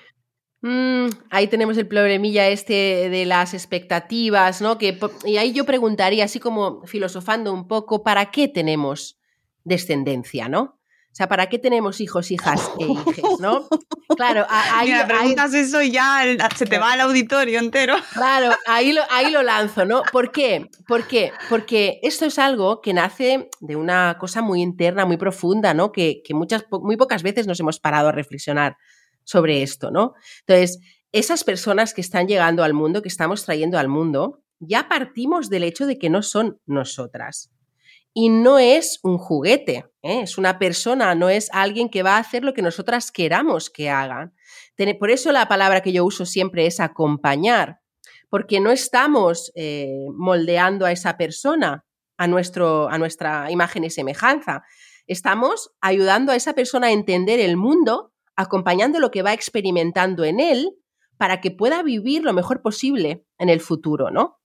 Mm, ahí tenemos el problemilla este de las expectativas, ¿no? Que, y ahí yo preguntaría, así como filosofando un poco, ¿para qué tenemos descendencia, no? O sea, ¿para qué tenemos hijos, hijas e hijes, no? Claro, ahí, Mira, ahí- preguntas eso y ya se te va el auditorio entero. Claro, ahí lo, ahí lo lanzo, ¿no? ¿Por qué? ¿Por qué? Porque esto es algo que nace de una cosa muy interna, muy profunda, ¿no? Que, que muchas, muy pocas veces nos hemos parado a reflexionar sobre esto, ¿no? Entonces, esas personas que están llegando al mundo, que estamos trayendo al mundo, ya partimos del hecho de que no son nosotras. Y no es un juguete, ¿eh? es una persona, no es alguien que va a hacer lo que nosotras queramos que. Tene- Por eso la palabra que yo uso siempre es acompañar, porque no estamos eh, moldeando a esa persona a, nuestro, a nuestra imagen y semejanza. Estamos ayudando a esa persona a entender el mundo, acompañando lo que va experimentando en él para que pueda vivir lo mejor posible en el futuro, ¿no?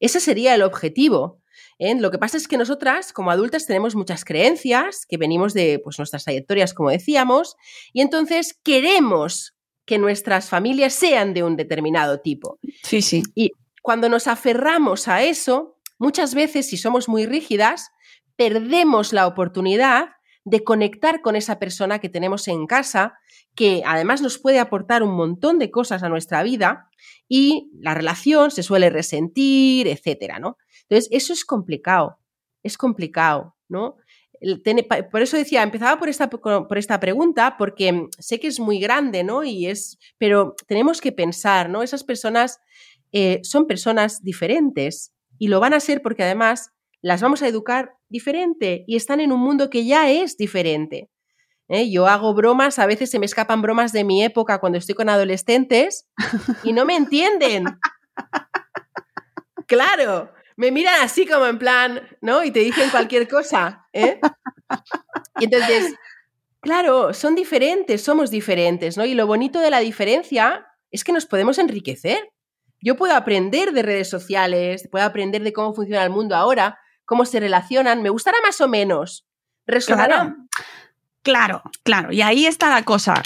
Ese sería el objetivo. ¿eh? Lo que pasa es que nosotras, como adultas, tenemos muchas creencias que venimos de pues, nuestras trayectorias, como decíamos, y entonces queremos que nuestras familias sean de un determinado tipo. Sí, sí. Y cuando nos aferramos a eso, muchas veces, si somos muy rígidas, perdemos la oportunidad de conectar con esa persona que tenemos en casa, que además nos puede aportar un montón de cosas a nuestra vida y la relación se suele resentir, etcétera, ¿no? Entonces, eso es complicado, es complicado, ¿no? Por eso decía, empezaba por esta, por esta pregunta, porque sé que es muy grande, ¿no? Y es, pero tenemos que pensar, ¿no? Esas personas eh, son personas diferentes y lo van a ser porque además las vamos a educar diferente y están en un mundo que ya es diferente. ¿eh? Yo hago bromas, a veces se me escapan bromas de mi época cuando estoy con adolescentes y no me entienden. Claro, me miran así como en plan, ¿no? Y te dicen cualquier cosa, ¿eh? Y entonces, claro, son diferentes, somos diferentes, ¿no? Y lo bonito de la diferencia es que nos podemos enriquecer. Yo puedo aprender de redes sociales, puedo aprender de cómo funciona el mundo ahora, cómo se relacionan, me gustará más o menos. ¿Resonará? Claro, claro, claro. Y ahí está la cosa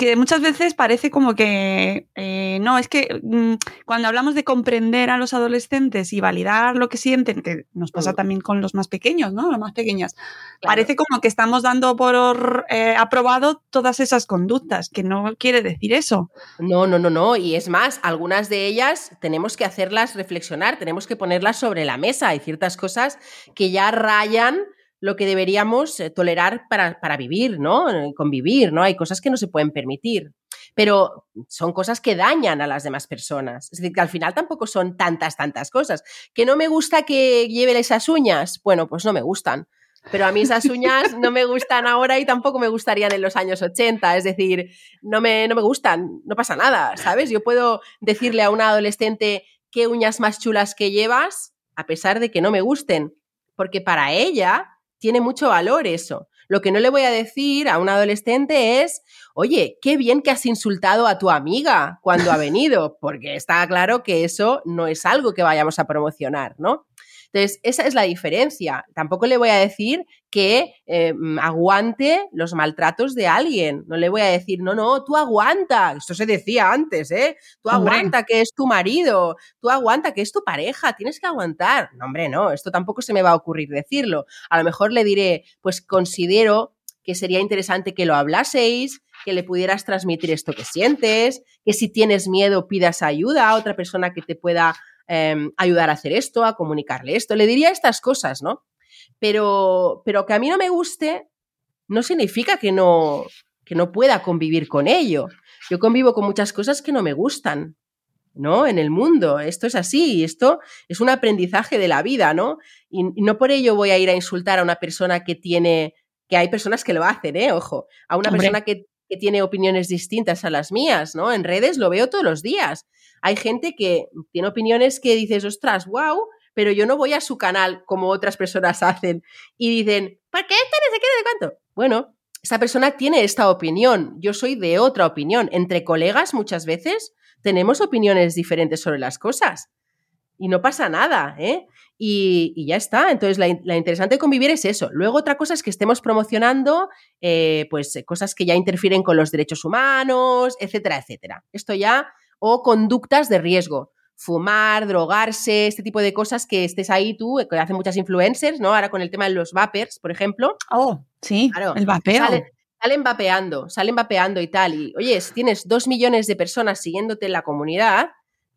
que muchas veces parece como que, eh, no, es que mm, cuando hablamos de comprender a los adolescentes y validar lo que sienten, que nos pasa Mm. también con los más pequeños, ¿no? Los más pequeñas, parece como que estamos dando por eh, aprobado todas esas conductas, que no quiere decir eso. No, no, no, no. Y es más, algunas de ellas tenemos que hacerlas reflexionar, tenemos que ponerlas sobre la mesa. Hay ciertas cosas que ya rayan lo que deberíamos eh, tolerar para, para vivir, ¿no? Eh, Convivir, ¿no? Hay cosas que no se pueden permitir. Pero son cosas que dañan a las demás personas. Es decir, que al final tampoco son tantas, tantas cosas. Que no me gusta que lleve esas uñas. Bueno, pues no me gustan. Pero a mí esas uñas no me gustan ahora y tampoco me gustarían en los años 80. Es decir, no me, no me gustan, no pasa nada, ¿sabes? Yo puedo decirle a una adolescente qué uñas más chulas que llevas, a pesar de que no me gusten, porque para ella tiene mucho valor eso. Lo que no le voy a decir a un adolescente es, oye, qué bien que has insultado a tu amiga cuando ha venido, porque está claro que eso no es algo que vayamos a promocionar, ¿no? Entonces, esa es la diferencia. Tampoco le voy a decir que eh, aguante los maltratos de alguien. No le voy a decir, no, no, tú aguanta. Esto se decía antes, ¿eh? Tú Hombre. aguanta que es tu marido. Tú aguanta que es tu pareja. Tienes que aguantar. No, hombre, no. Esto tampoco se me va a ocurrir decirlo. A lo mejor le diré, pues considero que sería interesante que lo hablaseis, que le pudieras transmitir esto que sientes, que si tienes miedo pidas ayuda a otra persona que te pueda eh, ayudar a hacer esto, a comunicarle esto. Le diría estas cosas, ¿no? Pero, pero que a mí no me guste no significa que no, que no pueda convivir con ello. Yo convivo con muchas cosas que no me gustan, ¿no? En el mundo. Esto es así, esto es un aprendizaje de la vida, ¿no? Y, y no por ello voy a ir a insultar a una persona que tiene, que hay personas que lo hacen, ¿eh? Ojo, a una Hombre. persona que, que tiene opiniones distintas a las mías, ¿no? En redes lo veo todos los días. Hay gente que tiene opiniones que dices, ostras, wow, pero yo no voy a su canal como otras personas hacen y dicen, ¿por qué esto no no sé cuánto? Bueno, esa persona tiene esta opinión, yo soy de otra opinión. Entre colegas muchas veces tenemos opiniones diferentes sobre las cosas y no pasa nada, ¿eh? Y, y ya está. Entonces, la, la interesante de convivir es eso. Luego, otra cosa es que estemos promocionando, eh, pues, eh, cosas que ya interfieren con los derechos humanos, etcétera, etcétera. Esto ya, o conductas de riesgo. Fumar, drogarse, este tipo de cosas que estés ahí tú, que hacen muchas influencers, ¿no? Ahora con el tema de los vapers, por ejemplo. Oh, sí, Claro, el vapeo. Salen vapeando, salen vapeando y tal. Y oye, si tienes dos millones de personas siguiéndote en la comunidad,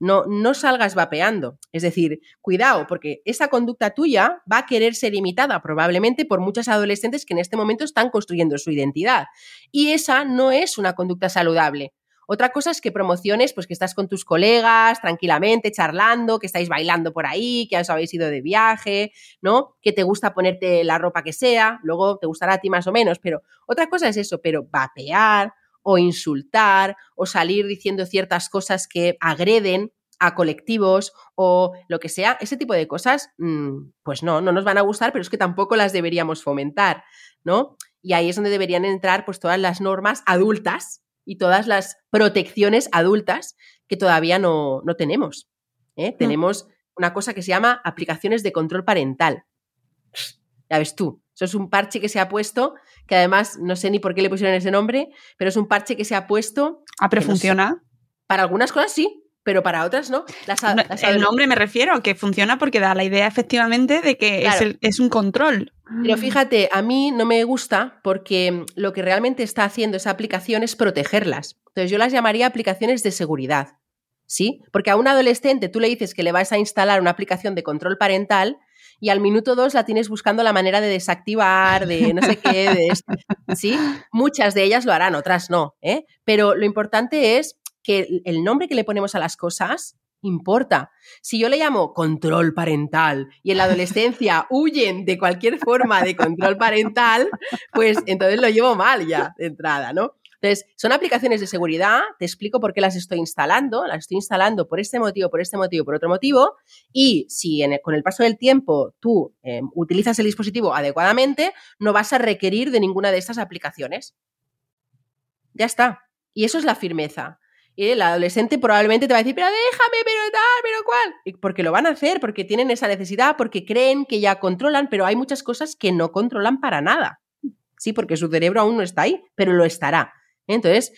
no, no salgas vapeando. Es decir, cuidado, porque esa conducta tuya va a querer ser imitada probablemente por muchas adolescentes que en este momento están construyendo su identidad. Y esa no es una conducta saludable. Otra cosa es que promociones, pues que estás con tus colegas tranquilamente, charlando, que estáis bailando por ahí, que os habéis ido de viaje, ¿no? Que te gusta ponerte la ropa que sea, luego te gustará a ti más o menos, pero otra cosa es eso, pero vapear o insultar o salir diciendo ciertas cosas que agreden a colectivos o lo que sea, ese tipo de cosas, mmm, pues no, no nos van a gustar, pero es que tampoco las deberíamos fomentar, ¿no? Y ahí es donde deberían entrar pues todas las normas adultas y todas las protecciones adultas que todavía no, no tenemos. ¿eh? Tenemos una cosa que se llama aplicaciones de control parental. Ya ves tú, eso es un parche que se ha puesto, que además no sé ni por qué le pusieron ese nombre, pero es un parche que se ha puesto. Ah, pero que no sé, funciona. para algunas cosas sí, pero para otras no. Las, a- No, las el nombre me refiero, que funciona porque da la idea efectivamente de que es, Claro. el- es un control. Pero fíjate, a mí no me gusta porque lo que realmente está haciendo esa aplicación es protegerlas. Entonces yo las llamaría aplicaciones de seguridad. ¿Sí? Porque a un adolescente tú le dices que le vas a instalar una aplicación de control parental y al minuto dos la tienes buscando la manera de desactivar, de no sé qué, de esto. ¿Sí? Muchas de ellas lo harán, otras no. ¿eh? Pero lo importante es que el nombre que le ponemos a las cosas importa. Si yo le llamo control parental y en la adolescencia huyen de cualquier forma de control parental, pues entonces lo llevo mal ya de entrada, ¿no? Entonces, son aplicaciones de seguridad, te explico por qué las estoy instalando, las estoy instalando por este motivo, por este motivo, por otro motivo, y si con el paso del tiempo tú eh, utilizas el dispositivo adecuadamente, no vas a requerir de ninguna de estas aplicaciones. Ya está. Y eso es la firmeza. Y el adolescente probablemente te va a decir, pero déjame, pero tal, pero cuál. porque lo van a hacer, porque tienen esa necesidad, porque creen que ya controlan, pero hay muchas cosas que no controlan para nada. Sí, porque su cerebro aún no está ahí, pero lo estará. Entonces,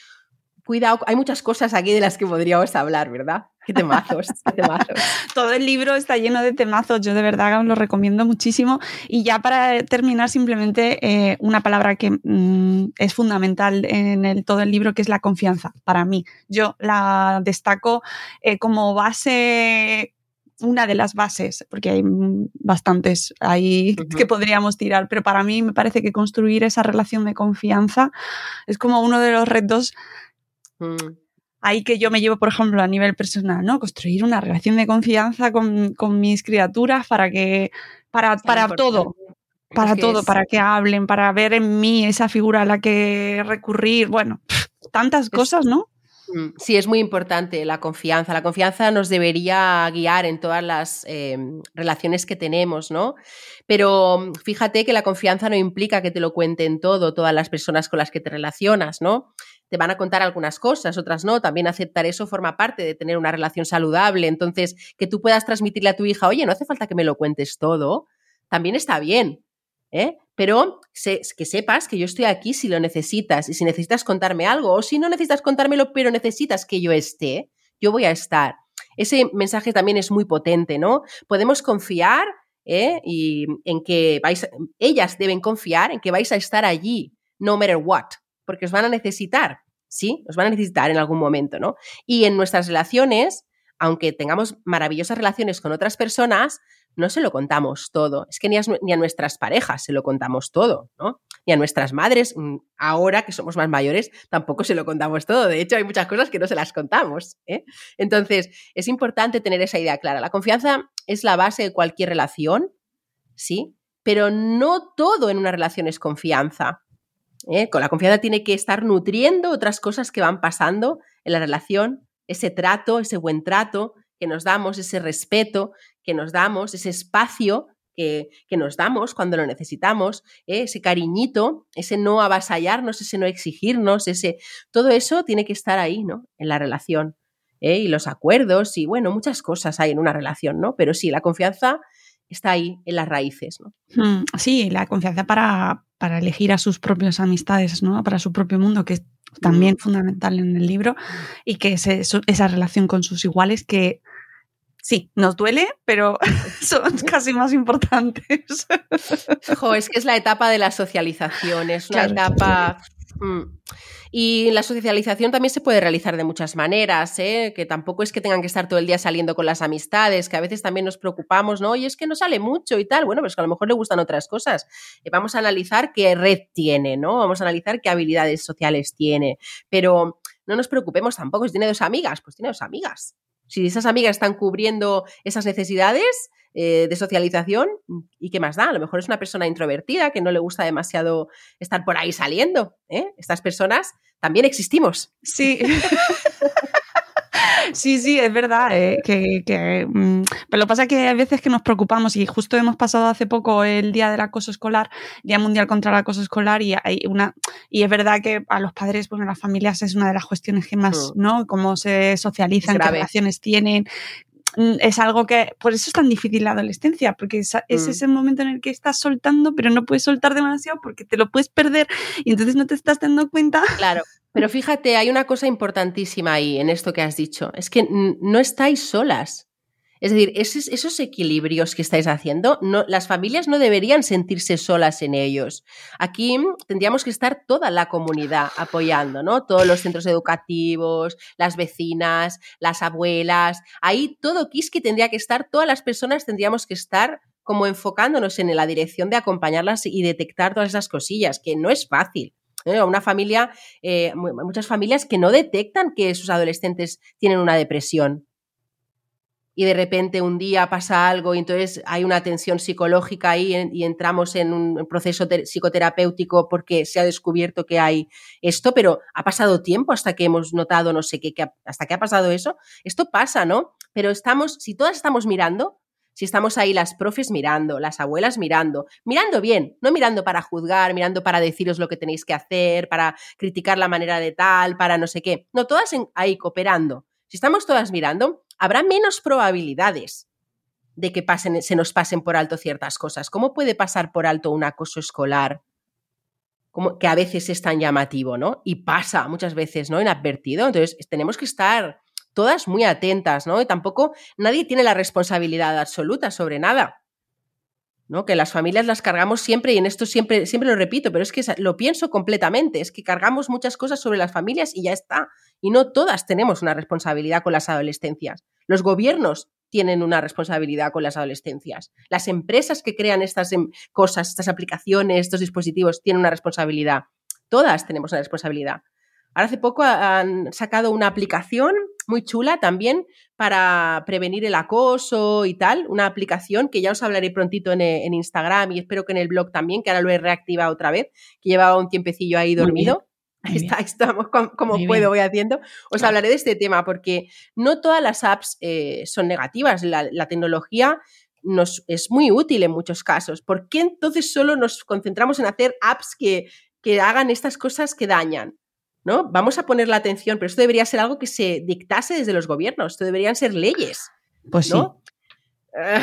cuidado, hay muchas cosas aquí de las que podríamos hablar, ¿verdad? Qué temazos, qué temazos. Todo el libro está lleno de temazos, yo de verdad lo recomiendo muchísimo. Y ya para terminar, simplemente eh, una palabra que mm, es fundamental en el, todo el libro, que es la confianza, para mí. Yo la destaco eh, como base una de las bases, porque hay bastantes ahí que podríamos tirar, pero para mí me parece que construir esa relación de confianza es como uno de los retos mm. ahí que yo me llevo, por ejemplo, a nivel personal, ¿no? Construir una relación de confianza con, mis criaturas para que, para, para todo, para todo, para que hablen, para ver en mí esa figura a la que recurrir, bueno, tantas cosas, ¿no? Mm, sí, es muy importante la confianza. La confianza nos debería guiar en todas las em, relaciones que tenemos, ¿no? Pero mm, fíjate que la confianza no implica que te lo cuenten todo, todas las personas con las que te relacionas, ¿no? Te van a contar algunas cosas, otras no. También aceptar eso forma parte de tener una relación saludable. Entonces, que tú puedas transmitirle a tu hija, oye, no hace falta que me lo cuentes todo, también está bien. ¿Eh? Pero que sepas que yo estoy aquí si lo necesitas y si necesitas contarme algo o si no necesitas contármelo pero necesitas que yo esté, yo voy a estar. Ese mensaje también es muy potente, ¿no? Podemos confiar ¿eh? y en que vais, ellas deben confiar en que vais a estar allí, no matter what, porque os van a necesitar, ¿sí? Os van a necesitar en algún momento, ¿no? Y en nuestras relaciones, aunque tengamos maravillosas relaciones con otras personas, no se lo contamos todo. Es que ni a, nuestras parejas se lo contamos todo, ¿no? Ni a nuestras madres, mm, ahora que somos más mayores, tampoco se lo contamos todo. De hecho, hay muchas cosas que no se las contamos. ¿eh? Entonces, es importante tener esa idea clara. La confianza es la base de cualquier relación, ¿sí? Pero no todo en una relación es confianza. ¿eh? Con la confianza tiene que estar nutriendo otras cosas que van pasando en la relación, ese trato, ese buen trato, que nos damos, ese respeto que nos damos, ese espacio que, nos damos cuando lo necesitamos, ¿eh? ese cariñito, ese no avasallarnos, ese no exigirnos, ese todo eso tiene que estar ahí, ¿no? En la relación. ¿eh? Y los acuerdos, y bueno, muchas cosas hay en una relación, ¿no? Pero sí, la confianza está ahí en las raíces, ¿no? Hmm, sí, la confianza para, para elegir a sus propias amistades, ¿no? Para su propio mundo, que es también mm. fundamental en el libro, y que es esa relación con sus iguales que sí, nos duele, pero son casi más importantes. es que es la etapa de la socialización, es una etapa... Mm. Y la socialización también se puede realizar de muchas maneras, ¿eh? que tampoco es que tengan que estar todo el día saliendo con las amistades, que a veces también nos preocupamos, ¿no? Y es que no sale mucho y tal. Bueno, pues que a lo mejor le gustan otras cosas. Eh, vamos a analizar qué red tiene, ¿no? Vamos a analizar qué habilidades sociales tiene. Pero no nos preocupemos tampoco, si tiene dos amigas, pues tiene dos amigas. Si esas amigas están cubriendo esas necesidades, eh, de socialización y qué más da. A lo mejor es una persona introvertida que no le gusta demasiado estar por ahí saliendo. ¿eh? Estas personas también existimos. Sí. Sí, sí, es verdad. Eh, que, mm, pero lo que pasa es que hay veces que nos preocupamos y justo hemos pasado hace poco el Día del Acoso Escolar, Día Mundial contra el Acoso Escolar y hay una y es verdad que a los padres, bueno, las familias es una de las cuestiones que más, mm. ¿no? Cómo se socializan, qué relaciones tienen, Mm, es algo que, por eso es tan difícil la adolescencia, porque es, mm. ese momento en el que estás soltando, pero no puedes soltar demasiado porque te lo puedes perder y entonces no te estás dando cuenta. Claro, pero fíjate, hay una cosa importantísima ahí en esto que has dicho, es que no estáis solas. Es decir, esos, equilibrios que estáis haciendo, las familias no deberían sentirse solas en ellos. Aquí tendríamos que estar toda la comunidad apoyando, ¿no? Todos los centros educativos, las vecinas, las abuelas, ahí todo Kiski tendría que estar, todas las personas tendríamos que estar como enfocándonos en la dirección de acompañarlas y detectar todas esas cosillas, que no es fácil. ¿Eh? Una familia, eh, muchas familias que no detectan que sus adolescentes tienen una depresión y de repente un día pasa algo y entonces hay una tensión psicológica ahí y entramos en un proceso psicoterapéutico porque se ha descubierto que hay esto, pero ha pasado tiempo hasta que hemos notado no sé qué, hasta que ha pasado eso. Esto pasa, ¿no? Pero estamos, si todas estamos mirando, si estamos ahí las profes mirando, las abuelas mirando, mirando bien, no mirando para juzgar, mirando para deciros lo que tenéis que hacer, para criticar la manera de tal, para no sé qué, no, todas ahí cooperando. Si estamos todas mirando, habrá menos probabilidades de que pasen, se nos pasen por alto ciertas cosas. ¿Cómo puede pasar por alto un acoso escolar? Que a veces es tan llamativo, ¿no? Y pasa muchas veces, ¿no? Inadvertido. Entonces, tenemos que estar todas muy atentas, ¿no? Y tampoco nadie tiene la responsabilidad absoluta sobre nada. ¿no? Que las familias las cargamos siempre, y en esto siempre, siempre lo repito, pero es que lo pienso completamente, es que cargamos muchas cosas sobre las familias y ya está. Y no todas tenemos una responsabilidad con las adolescencias. Los gobiernos tienen una responsabilidad con las adolescencias. Las empresas que crean estas em, cosas, estas aplicaciones, estos dispositivos, tienen una responsabilidad. Todas tenemos una responsabilidad. Ahora hace poco han sacado una aplicación muy chula también para prevenir el acoso y tal, una aplicación que ya os hablaré prontito en, en Instagram y espero que en el blog también, que ahora lo he reactivado otra vez, que llevaba un tiempecillo ahí dormido. Ahí está, estamos como, puedo, voy haciendo. Os hablaré de este tema porque no todas las apps eh, son negativas. La, tecnología nos es muy útil en muchos casos. ¿Por qué entonces solo nos concentramos en hacer apps que, que hagan estas cosas que dañan? ¿No? Vamos a poner la atención, pero esto debería ser algo que se dictase desde los gobiernos, esto deberían ser leyes. Pues ¿no? Ah,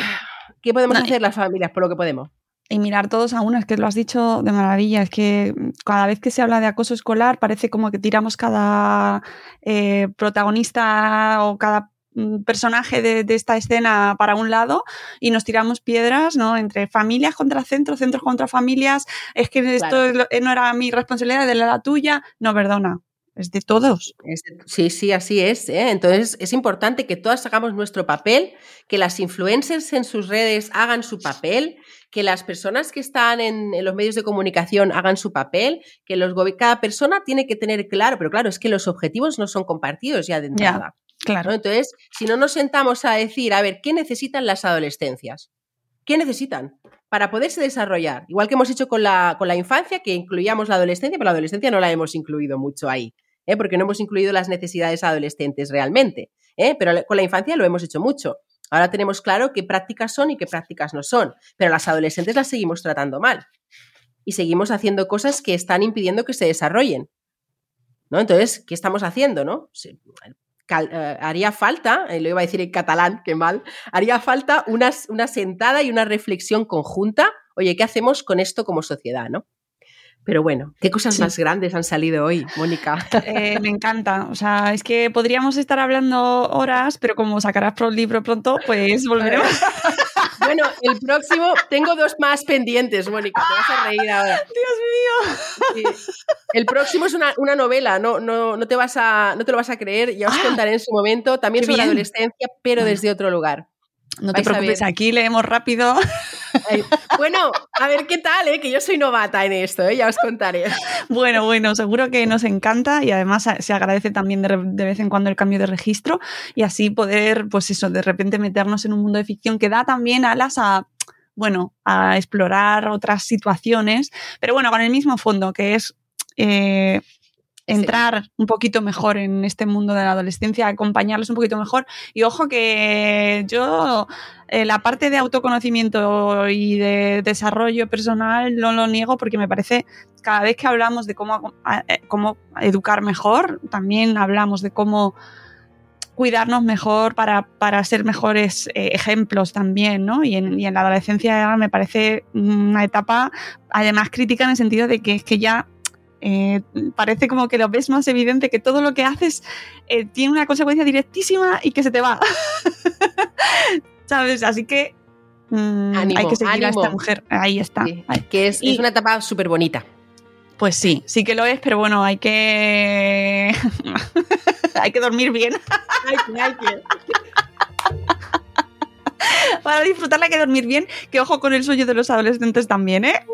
¿Qué podemos hacer las familias por lo que podemos? Y mirar todos a uno, es que lo has dicho de maravilla, es que cada vez que se habla de acoso escolar parece como que tiramos cada eh, protagonista o cada personaje de, esta escena para un lado y nos tiramos piedras, ¿no? Entre familias contra centros, centros contra familias, es que esto eh, no era mi responsabilidad, de la tuya, no, perdona. Es de todos. Sí, sí, así es. ¿eh? Entonces es importante que todas hagamos nuestro papel, que las influencers en sus redes hagan su papel, que las personas que están en, los medios de comunicación hagan su papel, que los cada persona tiene que tener claro, pero claro, es que los objetivos no son compartidos ya de entrada. Claro. Entonces, si no nos sentamos a decir, a ver, ¿qué necesitan las adolescencias? ¿Qué necesitan? Para poderse desarrollar. Igual que hemos hecho con la, con la infancia, que incluíamos la adolescencia, pero la adolescencia no la hemos incluido mucho ahí, ¿eh? porque no hemos incluido las necesidades adolescentes realmente. ¿eh? Pero con la infancia lo hemos hecho mucho. Ahora tenemos claro qué prácticas son y qué prácticas no son, pero las adolescentes las seguimos tratando mal. Y seguimos haciendo cosas que están impidiendo que se desarrollen. ¿No? Entonces, ¿qué estamos haciendo? ¿no? Eh, haría falta, eh, lo iba a decir en catalán, qué mal, haría falta una, una sentada y una reflexión conjunta, oye, ¿qué hacemos con esto como sociedad, no? Pero bueno, ¿qué cosas más grandes han salido hoy, Mónica? Eh, me encanta. O sea, es que podríamos estar hablando horas, pero como sacarás el libro pronto, pues volveremos. Bueno, el próximo, tengo dos más pendientes, Mónica, te vas a reír ahora. Dios mío. El próximo es una, novela, no, no, no, te vas a, no te lo vas a creer, ya os ah, contaré en su momento, también sobre adolescencia, pero desde otro lugar. No te preocupes, aquí leemos rápido. Bueno, a ver qué tal, ¿eh? que yo soy novata en esto, ¿eh? ya os contaré. Bueno, bueno, seguro que nos encanta y además se agradece también de, vez en cuando el cambio de registro y así poder, pues eso, de repente meternos en un mundo de ficción que da también alas a, bueno, a explorar otras situaciones, pero bueno, con el mismo fondo, que es eh, entrar un poquito mejor en este mundo de la adolescencia, acompañarlos un poquito mejor. Y ojo que yo eh, la parte de autoconocimiento y de desarrollo personal no lo niego porque me parece cada vez que hablamos de cómo, eh, cómo educar mejor, también hablamos de cómo cuidarnos mejor para, para ser mejores eh, ejemplos también, ¿no? Y en, y en la adolescencia me parece una etapa además crítica en el sentido de que es que ya eh, parece como que lo ves más evidente que todo lo que haces eh, tiene una consecuencia directísima y que se te va. ¿Sabes? Así que mm, hay que seguir a esta mujer. Ahí está. Que es, una etapa súper bonita. Pues sí, sí que lo es, pero bueno, hay que. hay que dormir bien. hay que, Para disfrutarla hay que dormir bien, que ojo con el sueño de los adolescentes también, ¿eh?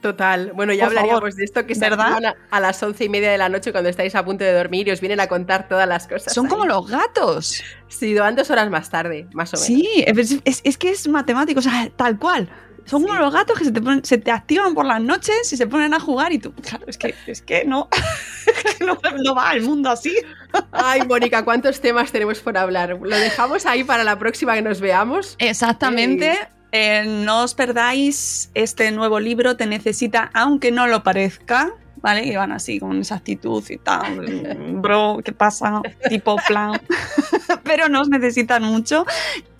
Total. Bueno, ya Por hablaríamos favor. de esto que se ¿Verdad? a, las once y media de la noche cuando estáis a punto de dormir y os vienen a contar todas las cosas. Son ahí. como los gatos. Sí, van dos horas más tarde, más o menos. Sí, es, es- es que es matemático, o sea, tal cual. Son como los gatos que se te, ponen- se te activan por las noches y se ponen a jugar y tú, claro, es que, es que no, es que no, no va el mundo así. Ay, Mónica, ¿cuántos temas tenemos por hablar? Lo dejamos ahí para la próxima que nos veamos. Exactamente. Eh, no os perdáis este nuevo libro, Te necesita, aunque no lo parezca. ¿Vale? Y van así con esa actitud y tal. Bro, ¿qué pasa? Tipo plan. Pero nos necesitan mucho.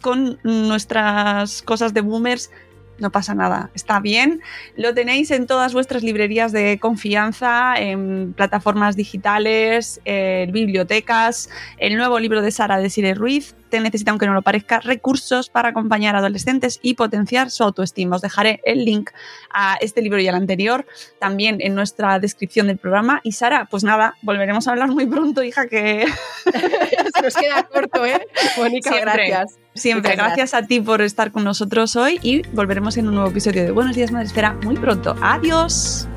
Con nuestras cosas de boomers no pasa nada, está bien. Lo tenéis en todas vuestras librerías de confianza, en plataformas digitales, en bibliotecas. El nuevo libro de Sara de Sire Ruiz, Te necesita, aunque no lo parezca, recursos para acompañar a adolescentes y potenciar su autoestima. Os dejaré el link a este libro y al anterior también en nuestra descripción del programa. Y Sara, pues nada, volveremos a hablar muy pronto, hija, que Se nos queda corto, ¿eh? Mónica, gracias. Siempre, gracias a ti por estar con nosotros hoy y volveremos en un nuevo episodio de Buenos Días Madre Esfera muy pronto. Adiós.